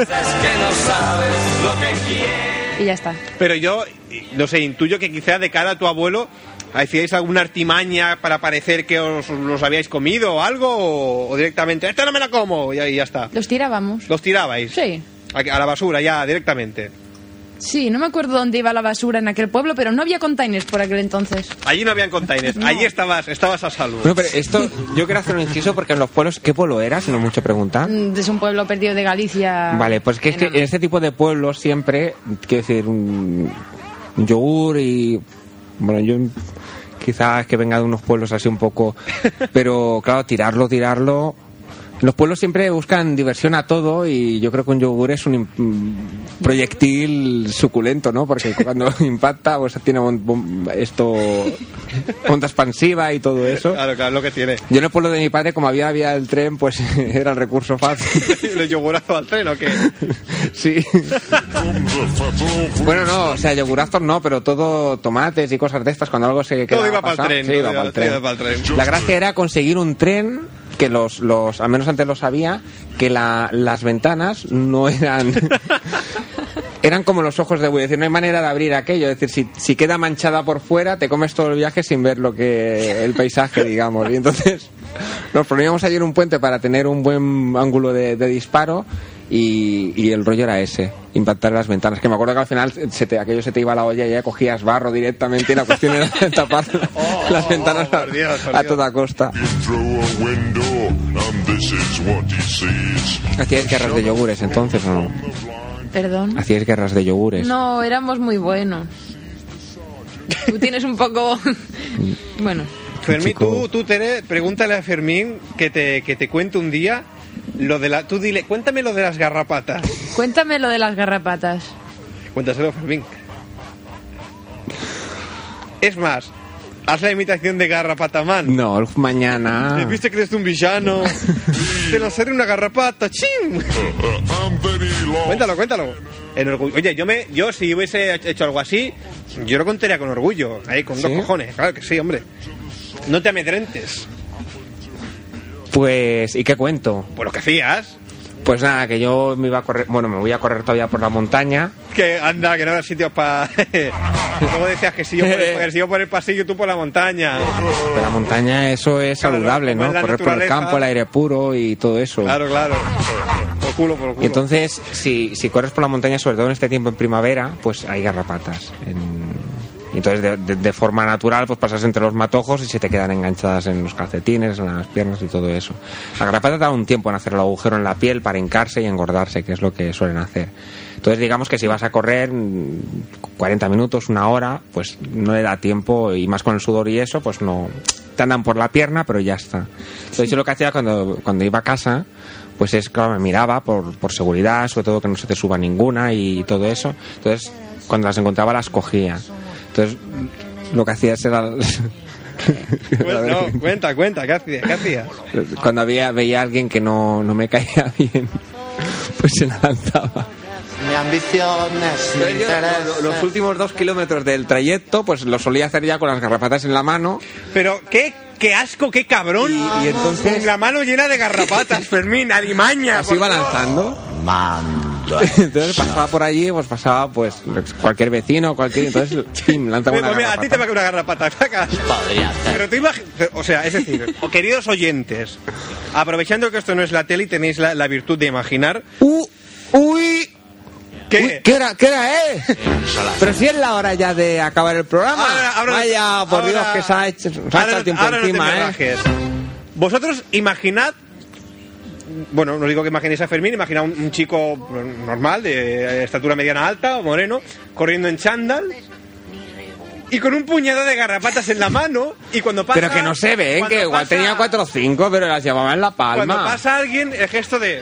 Speaker 3: Y ya está.
Speaker 1: Pero yo, no sé, intuyo que quizá de cara a tu abuelo hacíais alguna artimaña para parecer que os los habíais comido o algo, o, o directamente, esta no me la como, y ahí ya está.
Speaker 3: Los tirábamos.
Speaker 1: Los tirabais.
Speaker 3: Sí.
Speaker 1: A, a la basura, ya, directamente.
Speaker 3: Sí, no me acuerdo dónde iba la basura en aquel pueblo, pero no había containers por aquel entonces.
Speaker 1: Allí no habían containers, allí estabas, estabas a salvo.
Speaker 2: Bueno, pero esto, yo quiero hacer un inciso porque en los pueblos, ¿qué pueblo era? Si no mucho preguntar.
Speaker 3: Mm, Es un pueblo perdido de Galicia.
Speaker 2: Vale, pues que es que en este tipo de pueblos siempre, quiero decir, un, un yogur y. Bueno, yo quizás que venga de unos pueblos así un poco. Pero claro, tirarlo, tirarlo. Los pueblos siempre buscan diversión a todo y yo creo que un yogur es un proyectil suculento, ¿no? Porque cuando impacta, pues tiene esto onda expansiva y todo eso.
Speaker 1: Claro, claro, lo que tiene.
Speaker 2: Yo en el pueblo de mi padre, como había vía el tren, pues era el recurso fácil.
Speaker 1: ¿Le yogurazo al tren o qué?
Speaker 2: Sí. bueno, no, o sea, yogurazos no, pero todo tomates y cosas de estas cuando algo se quedaba
Speaker 1: Todo iba pa'l
Speaker 2: pasado,
Speaker 1: tren,
Speaker 2: Sí, iba tren.
Speaker 1: pa'l tren.
Speaker 2: La gracia era conseguir un tren que los, los al menos antes lo sabía, que la, las ventanas no eran... Eran como los ojos de buey, es decir, no hay manera de abrir aquello, es decir, si, si queda manchada por fuera, te comes todo el viaje sin ver lo que el paisaje, digamos. Y entonces nos poníamos allí en un puente para tener un buen ángulo de, de disparo y, y el rollo era ese, impactar las ventanas. Que me acuerdo que al final se te, aquello se te iba a la olla y ya cogías barro directamente y la cuestión era tapar las ventanas a,
Speaker 1: por Dios, por
Speaker 2: a toda costa. ¿Hacíais guerras de yogures entonces o no?
Speaker 3: Perdón.
Speaker 2: ¿Hacíais guerras de yogures?
Speaker 3: No, éramos muy buenos. Tú tienes un poco... bueno,
Speaker 1: Fermín, tú, tú Tere, pregúntale a Fermín que te, que te cuente un día lo de la... Tú dile, cuéntame lo de las garrapatas.
Speaker 3: Cuéntame lo de las garrapatas.
Speaker 1: Cuéntaselo, Fermín. Es más, haz la imitación de Garrapataman.
Speaker 2: No, mañana.
Speaker 1: ¿Viste que eres un villano? Te lanzaré una garrapata,
Speaker 9: long.
Speaker 1: Cuéntalo, cuéntalo. En orgullo. Oye, yo me, yo si hubiese hecho algo así, yo lo contaría con orgullo, ahí con dos cojones, claro que sí, hombre. No te amedrentes.
Speaker 2: Pues, ¿y qué cuento?
Speaker 1: Pues lo que hacías,
Speaker 2: Pues nada, que yo me iba a correr, bueno, me voy a correr todavía por la montaña.
Speaker 1: que anda, que no habrá sitios para. Luego decías que si yo, por el, que si yo por el pasillo, tú por la montaña.
Speaker 2: Pero la montaña, eso es
Speaker 1: Claro,
Speaker 2: saludable, ¿no? Correr por el campo, el aire puro y todo eso.
Speaker 1: Claro, claro. Por culo, por culo.
Speaker 2: Y entonces, si, si corres por la montaña, sobre todo en este tiempo en primavera, pues hay garrapatas. En- entonces, de, de- de forma natural, pues pasas entre los matojos y se te quedan enganchadas en los calcetines, en las piernas y todo eso. La garrapata da un tiempo en hacer el agujero en la piel para hincarse y engordarse, que es lo que suelen hacer. Entonces, digamos que si vas a correr mm, 40 minutos, una hora, pues no le da tiempo y más con el sudor y eso, pues no. Te andan por la pierna, pero ya está. Entonces, yo lo que hacía cuando, cuando iba a casa, pues es, claro, me miraba por, por seguridad, sobre todo que no se te suba ninguna y todo eso. Entonces, cuando las encontraba, las cogía. Entonces, lo que hacía era.
Speaker 1: Pues no, cuenta, cuenta, ¿qué hacías? ¿Qué hacías?
Speaker 2: cuando había, veía a alguien que no, no me caía bien, pues se la lanzaba.
Speaker 8: Mi ambición es mi
Speaker 2: Entonces yo,
Speaker 8: interés.
Speaker 2: lo- los últimos dos kilómetros del trayecto, pues lo solía hacer ya con las garrapatas en la mano.
Speaker 1: Pero qué, qué asco, qué cabrón.
Speaker 2: Y- y entonces-
Speaker 1: Con la mano llena de garrapatas, Fermín, alimaña.
Speaker 2: Así
Speaker 1: Dios.
Speaker 2: lanzando.
Speaker 8: Mando.
Speaker 2: Entonces pasaba por allí, pues pasaba pues cualquier vecino, cualquier. Entonces, pim, lanzaba una
Speaker 1: Pues mira, a ti te va a caer una garrapata, saca.
Speaker 8: Podría ser.
Speaker 1: Pero tú imagi- o sea, es decir, queridos oyentes, aprovechando que esto no es la tele y tenéis la, la virtud de imaginar,
Speaker 2: ¡Uh! ¡Uy!
Speaker 1: ¿qué?
Speaker 2: Uy, ¿Qué hora es? Pero si es la hora ya de acabar el programa.
Speaker 1: Ahora- ahora-
Speaker 2: Vaya, por
Speaker 1: ahora-
Speaker 2: Dios, que se ha hecho, se ha
Speaker 1: ahora
Speaker 2: tiempo
Speaker 1: ahora no te
Speaker 2: encima,
Speaker 1: me
Speaker 2: ¿eh?
Speaker 1: Vosotros imaginad, bueno, no digo que imaginéis a Fermín, imagina un, un chico normal, de estatura mediana alta, moreno, corriendo en chándal y con un puñado de garrapatas en la mano y cuando pasa...
Speaker 2: Pero que no se ven,
Speaker 1: cuando
Speaker 2: que igual
Speaker 1: pasa-
Speaker 2: tenía cuatro o cinco, pero las llevaba en la
Speaker 1: Cuando
Speaker 2: palma.
Speaker 1: pasa alguien, el gesto de...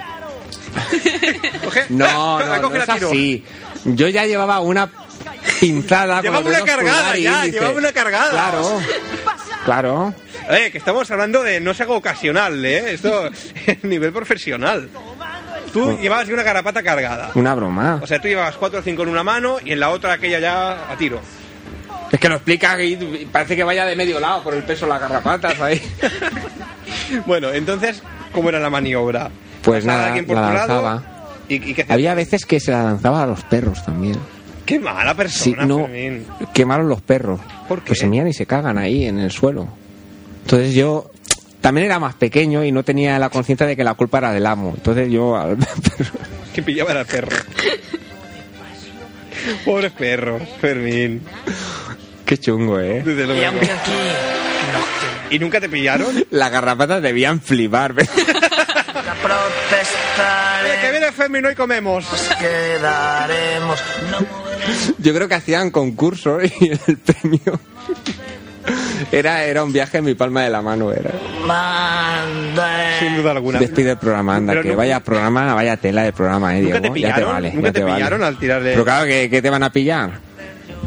Speaker 1: Coge-
Speaker 2: No, no, no es así. Yo ya llevaba una pinzada.
Speaker 1: Llevaba una cargada ya, llevaba una cargada.
Speaker 2: Claro, claro.
Speaker 1: Eh, que estamos hablando de no es algo ocasional, ¿eh? Esto es nivel profesional. Tú llevabas una garrapata cargada.
Speaker 2: Una broma.
Speaker 1: O sea, tú llevabas cuatro o cinco en una mano y en la otra aquella ya a tiro.
Speaker 2: Es que lo explica y parece que vaya de medio lado por el peso de las garrapatas ahí.
Speaker 1: Bueno, entonces, ¿cómo era la maniobra?
Speaker 2: Pues nada, la lanzaba.
Speaker 1: ¿Y, y qué hacía?
Speaker 2: Había veces que se la lanzaba a los perros también.
Speaker 1: Qué mala
Speaker 2: Sí,
Speaker 1: persona,
Speaker 2: no,
Speaker 1: Fermín.
Speaker 2: qué malos los perros.
Speaker 1: ¿Por qué?
Speaker 2: Pues se miran y se cagan ahí en el suelo. Entonces yo también era más pequeño y no tenía la conciencia de que la culpa era del amo. Entonces yo al perro-
Speaker 1: Que pillaba al perro. Pobres perros, Fermín.
Speaker 2: Qué chungo, ¿eh?
Speaker 1: Desde luego. ¿Y nunca te pillaron?
Speaker 2: Las garrapatas debían flipar. pero-
Speaker 1: Oye, que viene Fermín, hoy comemos.
Speaker 4: quedaremos. No
Speaker 2: Yo creo que hacían concurso y el premio era, era un viaje en mi palma de la mano. Era.
Speaker 1: Sin duda alguna.
Speaker 2: Despide el programa, anda,
Speaker 1: Pero
Speaker 2: que
Speaker 1: no-
Speaker 2: vaya programa, vaya tela de programa, eh,
Speaker 1: ¿Nunca
Speaker 2: Diego.
Speaker 1: te
Speaker 2: ya te
Speaker 1: pillaron?
Speaker 2: vale.
Speaker 1: ¿Nunca
Speaker 2: ya
Speaker 1: te
Speaker 2: vale.
Speaker 1: pillaron al tirar de-
Speaker 2: Pero claro, ¿qué, qué te van a pillar?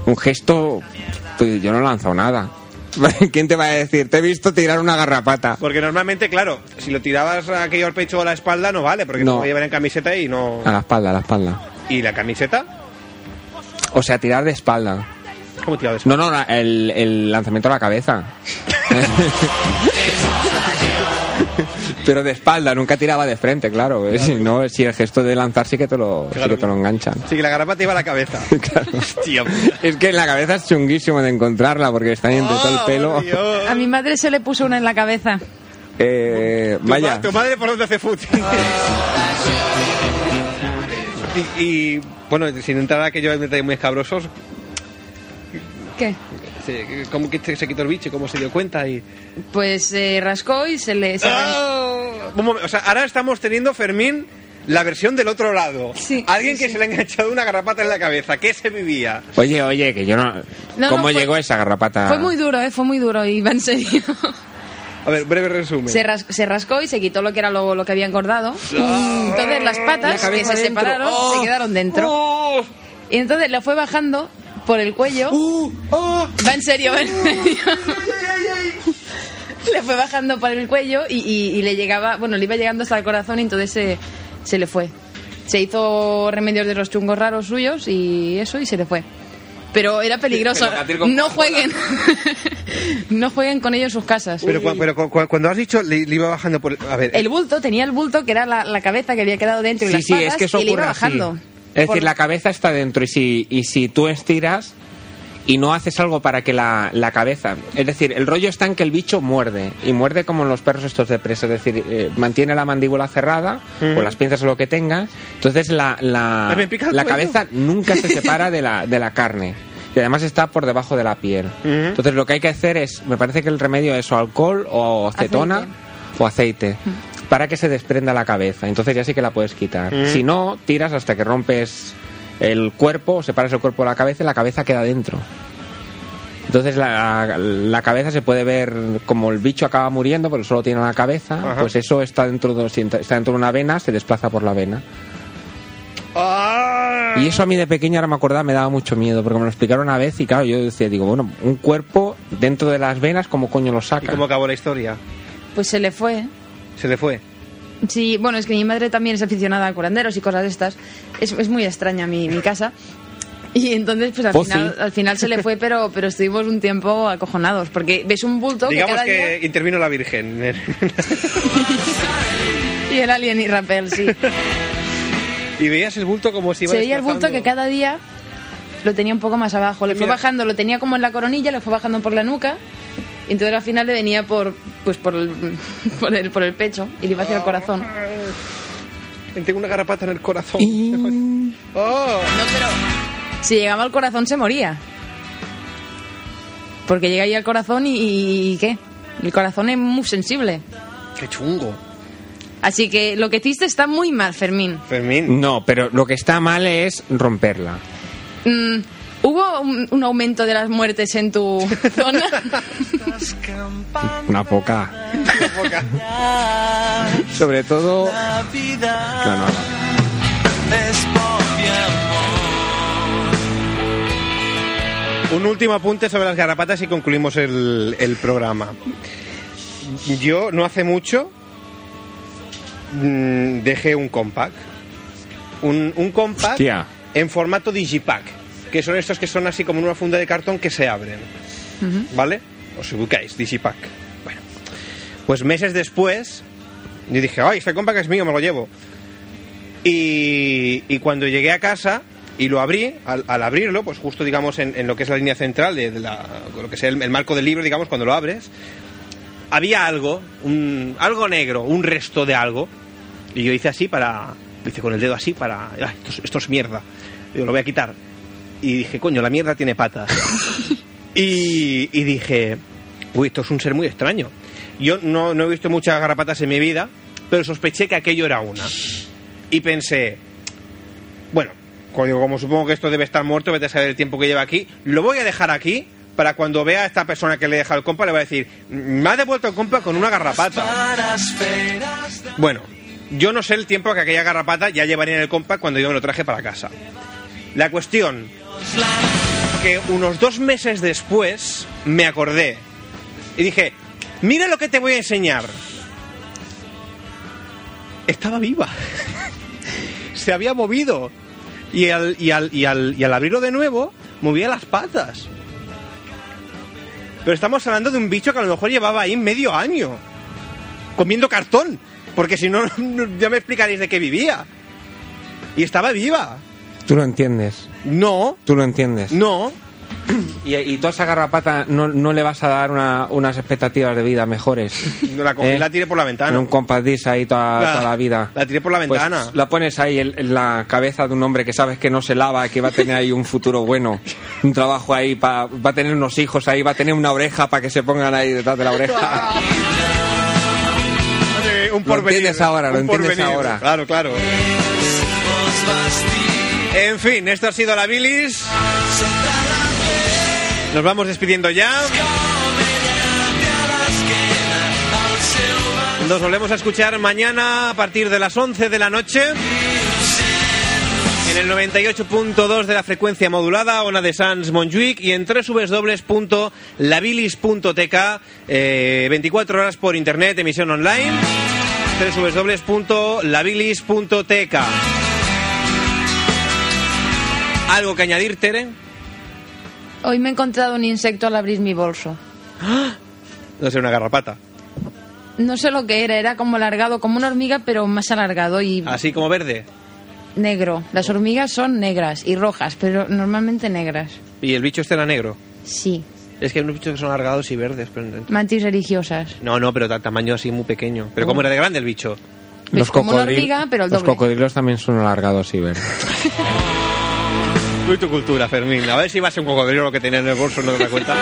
Speaker 2: Un gesto. Pues yo no he lanzado nada. ¿Quién te va a decir? Te he visto tirar una garrapata.
Speaker 1: Porque normalmente, claro, si lo tirabas aquello al pecho o a la espalda no vale, porque no,
Speaker 2: No.
Speaker 1: llevar en camiseta y no...
Speaker 2: A la espalda, a la espalda.
Speaker 1: ¿Y la camiseta?
Speaker 2: O sea, tirar de espalda.
Speaker 1: ¿Cómo tirabas de
Speaker 2: No, no, la- el, el lanzamiento a la cabeza. Pero de espalda, nunca tiraba de frente, claro. ¿eh? Si no, si el gesto de lanzar sí que te lo, sí
Speaker 1: Claro.
Speaker 2: que te lo enganchan.
Speaker 1: Sí, que la garrapata iba a la cabeza.
Speaker 2: Claro.
Speaker 1: Hostia,
Speaker 2: Es que en la cabeza es chunguísimo de encontrarla porque está ahí entre todo el
Speaker 1: Oh,
Speaker 2: pelo.
Speaker 1: Dios.
Speaker 3: A mi madre se le puso una en la cabeza.
Speaker 2: Eh,
Speaker 1: Tu,
Speaker 2: vaya,
Speaker 1: ma- tu madre por dónde hace footing. y, y, bueno, sin entrar a aquellos detalles muy escabrosos,
Speaker 3: ¿Qué?
Speaker 1: se- ¿cómo que se quitó el bicho? ¿Cómo se dio cuenta? Y...
Speaker 3: Pues se rascó y se le... se-
Speaker 1: ¡Oh! Momen- O sea, ahora estamos teniendo, Fermín, la versión del otro lado.
Speaker 3: Sí,
Speaker 1: Alguien
Speaker 3: sí,
Speaker 1: que
Speaker 3: sí.
Speaker 1: se le ha enganchado una garrapata en la cabeza. ¿Qué se vivía?
Speaker 2: Oye, oye, que yo no...
Speaker 3: No,
Speaker 2: ¿Cómo
Speaker 3: no, fue-
Speaker 2: llegó esa garrapata?
Speaker 3: Fue muy duro, ¿eh? Fue muy duro y va en serio.
Speaker 1: A ver, breve resumen.
Speaker 3: Se, ras- se rascó y se quitó lo que era lo, lo que había engordado. Entonces las
Speaker 2: La
Speaker 3: patas que
Speaker 2: cabeza
Speaker 3: se
Speaker 2: dentro.
Speaker 3: separaron
Speaker 2: ¡Oh!
Speaker 3: se quedaron dentro.
Speaker 1: ¡Oh!
Speaker 3: Y entonces le fue bajando por el cuello.
Speaker 1: ¡Uh! ¡Oh!
Speaker 3: Va en serio, va en serio. le fue bajando por el cuello y, y- y le llegaba, bueno, le iba llegando hasta el corazón y entonces se, se le fue. Se hizo remedios de los chungos raros suyos y eso y se le fue. Pero era peligroso. No jueguen. no jueguen con ellos en sus casas.
Speaker 1: Pero, cu- pero cu- cu- cuando has dicho le, le iba bajando por... A ver,
Speaker 3: El bulto, tenía el bulto que era la, la cabeza que había quedado dentro y
Speaker 2: Sí,
Speaker 3: las
Speaker 2: sí,
Speaker 3: patas
Speaker 2: es que eso
Speaker 3: y le iba
Speaker 2: así.
Speaker 3: bajando.
Speaker 2: Es
Speaker 3: Por-
Speaker 2: decir, la cabeza está dentro y si, y si tú estiras y no haces algo para que la, la cabeza... Es decir, el rollo está en que el bicho muerde y muerde como en los perros estos de presa. Es decir, eh, mantiene la mandíbula cerrada o las pinzas o lo que tengas. Entonces la, la, la cabeza nunca se separa de la, de la carne. Y además está por debajo de la piel. Entonces lo que hay que hacer es, me parece que el remedio es o alcohol o acetona
Speaker 3: Aceite.
Speaker 2: o aceite para que se desprenda la cabeza. Entonces ya sí que la puedes quitar. Si no, tiras hasta que rompes el cuerpo, separas el cuerpo de la cabeza y la cabeza queda dentro. Entonces la, la cabeza se puede ver como el bicho acaba muriendo porque solo tiene la cabeza,
Speaker 1: Ajá.
Speaker 2: pues eso está dentro de, está dentro de una vena, se desplaza por la vena. Y eso a mí de pequeña, ahora me acordaba, me daba mucho miedo porque me lo explicaron una vez y claro, yo decía, digo, bueno, un cuerpo dentro de las venas, ¿cómo coño lo
Speaker 1: ¿Y
Speaker 2: saca?
Speaker 1: cómo acabó la historia?
Speaker 3: Pues se le fue.
Speaker 1: Se le fue.
Speaker 3: Sí, bueno, es que mi madre también es aficionada a curanderos y cosas de estas. Es, es muy extraña mi, mi casa. Y entonces, pues al,
Speaker 2: Pues
Speaker 3: final,
Speaker 2: sí.
Speaker 3: al final se le fue, pero, pero estuvimos un tiempo acojonados. Porque ves un bulto que
Speaker 1: Digamos
Speaker 3: cada
Speaker 1: que
Speaker 3: día...
Speaker 1: intervino la Virgen.
Speaker 3: Y el alien y Rappel, sí.
Speaker 1: y veías el bulto como si iba
Speaker 3: Se veía el bulto que cada día lo tenía un poco más abajo. Le fue
Speaker 1: Mira.
Speaker 3: bajando, lo tenía como en la coronilla, le fue bajando por la nuca. Y entonces al final le venía por, pues por el, por el, por el pecho y le iba hacia el corazón.
Speaker 1: Tengo una garrapata en el corazón. ¡Oh!
Speaker 3: No, pero si llegaba al corazón se moría. Porque llega ahí al corazón y, y ¿qué? El corazón es muy sensible.
Speaker 1: ¡Qué chungo!
Speaker 3: Así que lo que hiciste está muy mal, Fermín.
Speaker 1: Fermín.
Speaker 2: No, pero lo que está mal es romperla.
Speaker 3: Mm, ¿Hubo un, un aumento de las muertes en tu zona?
Speaker 2: Una poca. Sobre todo... No, no, no.
Speaker 1: Un último apunte sobre las garrapatas y concluimos el, el programa. Yo no hace mucho mm, dejé un compact. Un, un compact
Speaker 2: Hostia.
Speaker 1: en formato digipack. Que son estos que son así como en una funda de cartón que se abren. ¿Vale? Os ubicáis, digipack. Bueno. Pues meses después, yo dije, ay, este compact es mío, me lo llevo. Y, y cuando llegué a casa y lo abrí, al, al abrirlo, pues justo digamos en, en lo que es la línea central de, de la, lo que es el, el marco del libro, digamos, cuando lo abres, había algo, un, algo negro, un resto de algo. Y yo hice así para, hice con el dedo así para, "Ay, esto, es- esto es mierda. Digo, lo voy a quitar. Y dije, coño, la mierda tiene patas. y, y dije, uy, esto es un ser muy extraño. Yo no, no he visto muchas garrapatas en mi vida, pero sospeché que aquello era una. Y pensé, bueno, como supongo que esto debe estar muerto, vete a saber el tiempo que lleva aquí, lo voy a dejar aquí para cuando vea a esta persona que le deja el compa, le va a decir, me ha devuelto el compa con una garrapata. Bueno, yo no sé el tiempo que aquella garrapata ya llevaría en el compa cuando yo me lo traje para casa. La cuestión, que unos dos meses después me acordé y dije, mira lo que te voy a enseñar. Estaba viva. Se había movido. Y al, y, al, y, al, y al abrirlo de nuevo, movía las patas. Pero estamos hablando de un bicho que a lo mejor llevaba ahí medio año. Comiendo cartón. Porque si no, ya me explicaréis de qué vivía. Y estaba viva.
Speaker 2: Tú lo entiendes.
Speaker 1: No,
Speaker 2: Tú lo entiendes.
Speaker 1: no.
Speaker 2: Y, y tú a esa garrapata no, no le vas a dar una- unas expectativas de vida mejores.
Speaker 1: La cogí
Speaker 2: ¿Eh?
Speaker 1: la tiré por la ventana.
Speaker 2: En un disc ahí toda,
Speaker 1: La-
Speaker 2: toda la vida.
Speaker 1: la tiré por la
Speaker 2: Pues
Speaker 1: ventana.
Speaker 2: la pones ahí en, en la cabeza de un hombre que sabes que no se lava, que va a tener ahí un futuro bueno, un trabajo ahí, pa- va a tener unos hijos ahí, va a tener una oreja para que se pongan ahí detrás de la oreja.
Speaker 1: Un
Speaker 2: Lo
Speaker 1: porvenir.
Speaker 2: entiendes ahora, lo entiendes
Speaker 1: porvenir.
Speaker 2: ahora.
Speaker 1: Claro, claro. En fin, esto ha sido la bilis. Nos vamos despidiendo ya. Nos volvemos a escuchar mañana a partir de las 11 de la noche. En el 98.2 de la frecuencia modulada, Ona de Sans Montjuic y en www.labilis.tk, eh, 24 horas por internet, emisión online, www.labilis.tk. ¿Algo que añadir, Tere?
Speaker 3: Hoy me he encontrado un insecto al abrir mi bolso.
Speaker 1: No sé, una garrapata.
Speaker 3: No sé lo que era, era como alargado, como una hormiga, pero más alargado y
Speaker 1: Así como verde.
Speaker 3: negro. Las hormigas son negras y rojas, pero normalmente negras.
Speaker 1: Y el bicho este era negro.
Speaker 3: Sí,
Speaker 1: Es que hay unos bichos que son alargados y verdes. Pero...
Speaker 3: mantis religiosas.
Speaker 1: No, no, pero de tamaño así muy pequeño. Pero ¿cómo era de grande el bicho?
Speaker 3: Es como una hormiga, pero el
Speaker 2: los cocodrilos también son alargados y verdes.
Speaker 1: Tu cultura, Fermín. A ver si va a ser un cocodrilo lo que tenía en el bolso, no te das cuenta.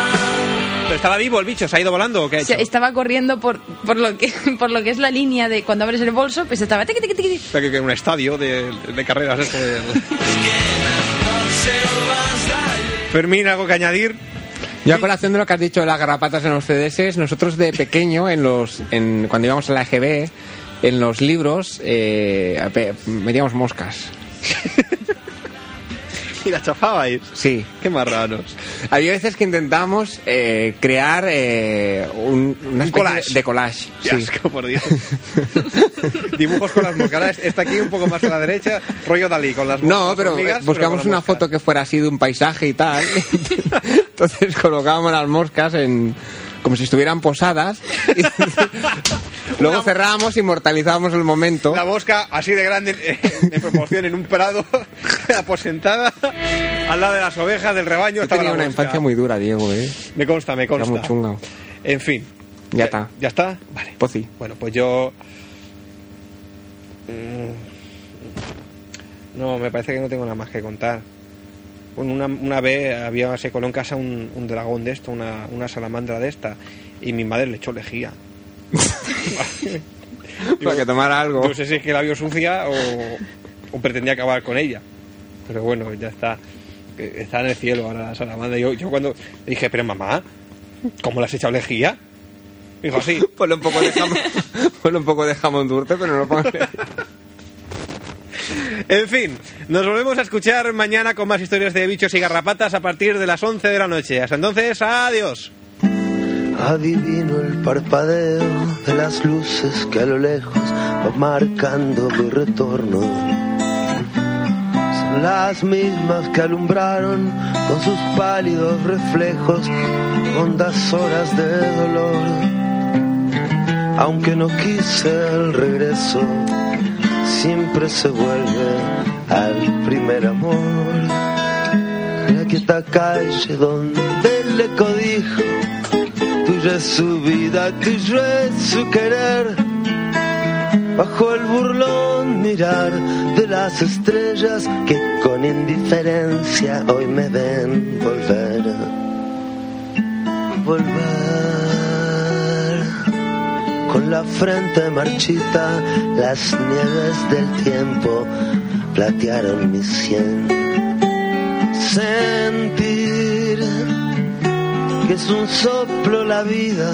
Speaker 1: ¿Pero estaba vivo el bicho? ¿Se ha ido volando o qué ha
Speaker 3: O
Speaker 1: hecho?
Speaker 3: sea, estaba corriendo por, por, lo que, por lo que es la línea de cuando abres el bolso, pues estaba... tiqui, tiqui, tiqui.
Speaker 1: Está que en un estadio de, de carreras. Este de- Fermín, ¿algo que añadir?
Speaker 2: Yo a colación de lo que has dicho de las garrapatas en los CDS, nosotros de pequeño, en los, en, cuando íbamos a la EGB, en los libros, eh, metíamos moscas.
Speaker 1: ¿Y la chafabais?
Speaker 2: Sí.
Speaker 1: Qué marranos.
Speaker 2: Había veces que intentábamos eh, crear eh, un, especie
Speaker 1: collage.
Speaker 2: de collage.
Speaker 1: Qué
Speaker 2: sí.
Speaker 1: asco, por Dios. Dibujos con las moscas. Está aquí un poco más a la derecha, rollo Dalí, con las
Speaker 2: No, pero
Speaker 1: hormigas,
Speaker 2: buscamos
Speaker 1: pero
Speaker 2: una foto que fuera así de un paisaje y tal. Entonces colocábamos las moscas en como si estuvieran posadas. Luego cerrábamos, inmortalizábamos el momento.
Speaker 1: La mosca así de grande eh, en proporción en un prado, aposentada, al lado de las ovejas del rebaño.
Speaker 2: Tenía
Speaker 1: la
Speaker 2: una
Speaker 1: mosca.
Speaker 2: infancia muy dura, Diego, ¿eh?
Speaker 1: Me consta, me
Speaker 2: Era
Speaker 1: consta.
Speaker 2: muy chunga.
Speaker 1: En fin.
Speaker 2: Ya está.
Speaker 1: ¿Ya está? Vale.
Speaker 2: Pues sí.
Speaker 1: Bueno, pues yo... Mm, No, me parece que no tengo nada más que contar. Bueno, una, una vez había, se coló en casa un, un dragón de esto, una, una salamandra de esta, y mi madre le echó lejía.
Speaker 2: Para que tomara algo.
Speaker 1: No sé si es que la vio sucia o, o pretendía acabar con ella. Pero bueno, ya está. Eh, Está en el cielo ahora la salamandra. Yo, yo cuando le dije, pero mamá, ¿cómo le has echado lejía? Dijo, sí.
Speaker 2: Ponle un poco de jamón, ponle un poco de jamón dulce, pero no lo pongas.
Speaker 1: En fin, nos volvemos a escuchar mañana con más historias de bichos y garrapatas a partir de las 11 de la noche. Hasta entonces, adiós.
Speaker 7: Adivino el parpadeo de las luces que a lo lejos va marcando mi retorno. Son las mismas que alumbraron con sus pálidos reflejos hondas horas de dolor. Aunque no quise el regreso, siempre se vuelve al primer amor. La quieta calle donde el eco dijo Tuya es su vida, tuyo es su querer. Bajo el burlón mirar de las estrellas que con indiferencia hoy me ven volver. Volver. Con la frente marchita, las nieves del tiempo platearon mi sien. Sentir que es un soplo la vida,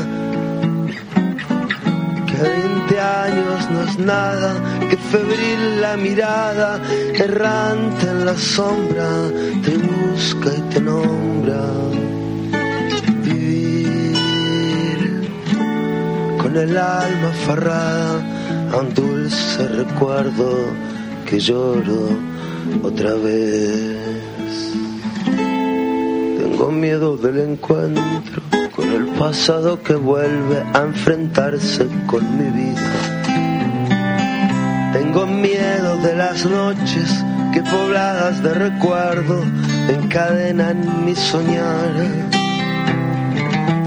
Speaker 7: que 20 años no es nada, que febril la mirada, errante en la sombra, te busca y te nombra. El alma aferrada a un dulce recuerdo que lloro otra vez. Tengo miedo del encuentro con el pasado que vuelve a enfrentarse con mi vida. Tengo miedo de las noches que pobladas de recuerdo encadenan mi soñar.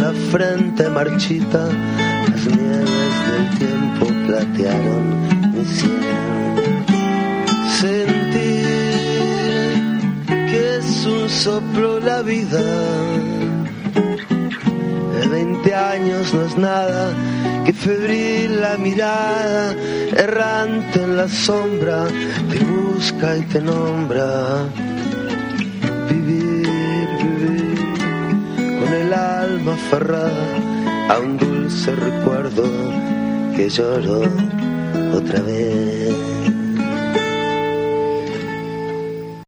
Speaker 7: la frente marchita, las nieves del tiempo platearon mi sien. Sentir que es un soplo la vida. De 20 años no es nada que febril la mirada, errante en la sombra, te busca y te nombra. Alma aferrada a un dulce recuerdo que lloro otra vez.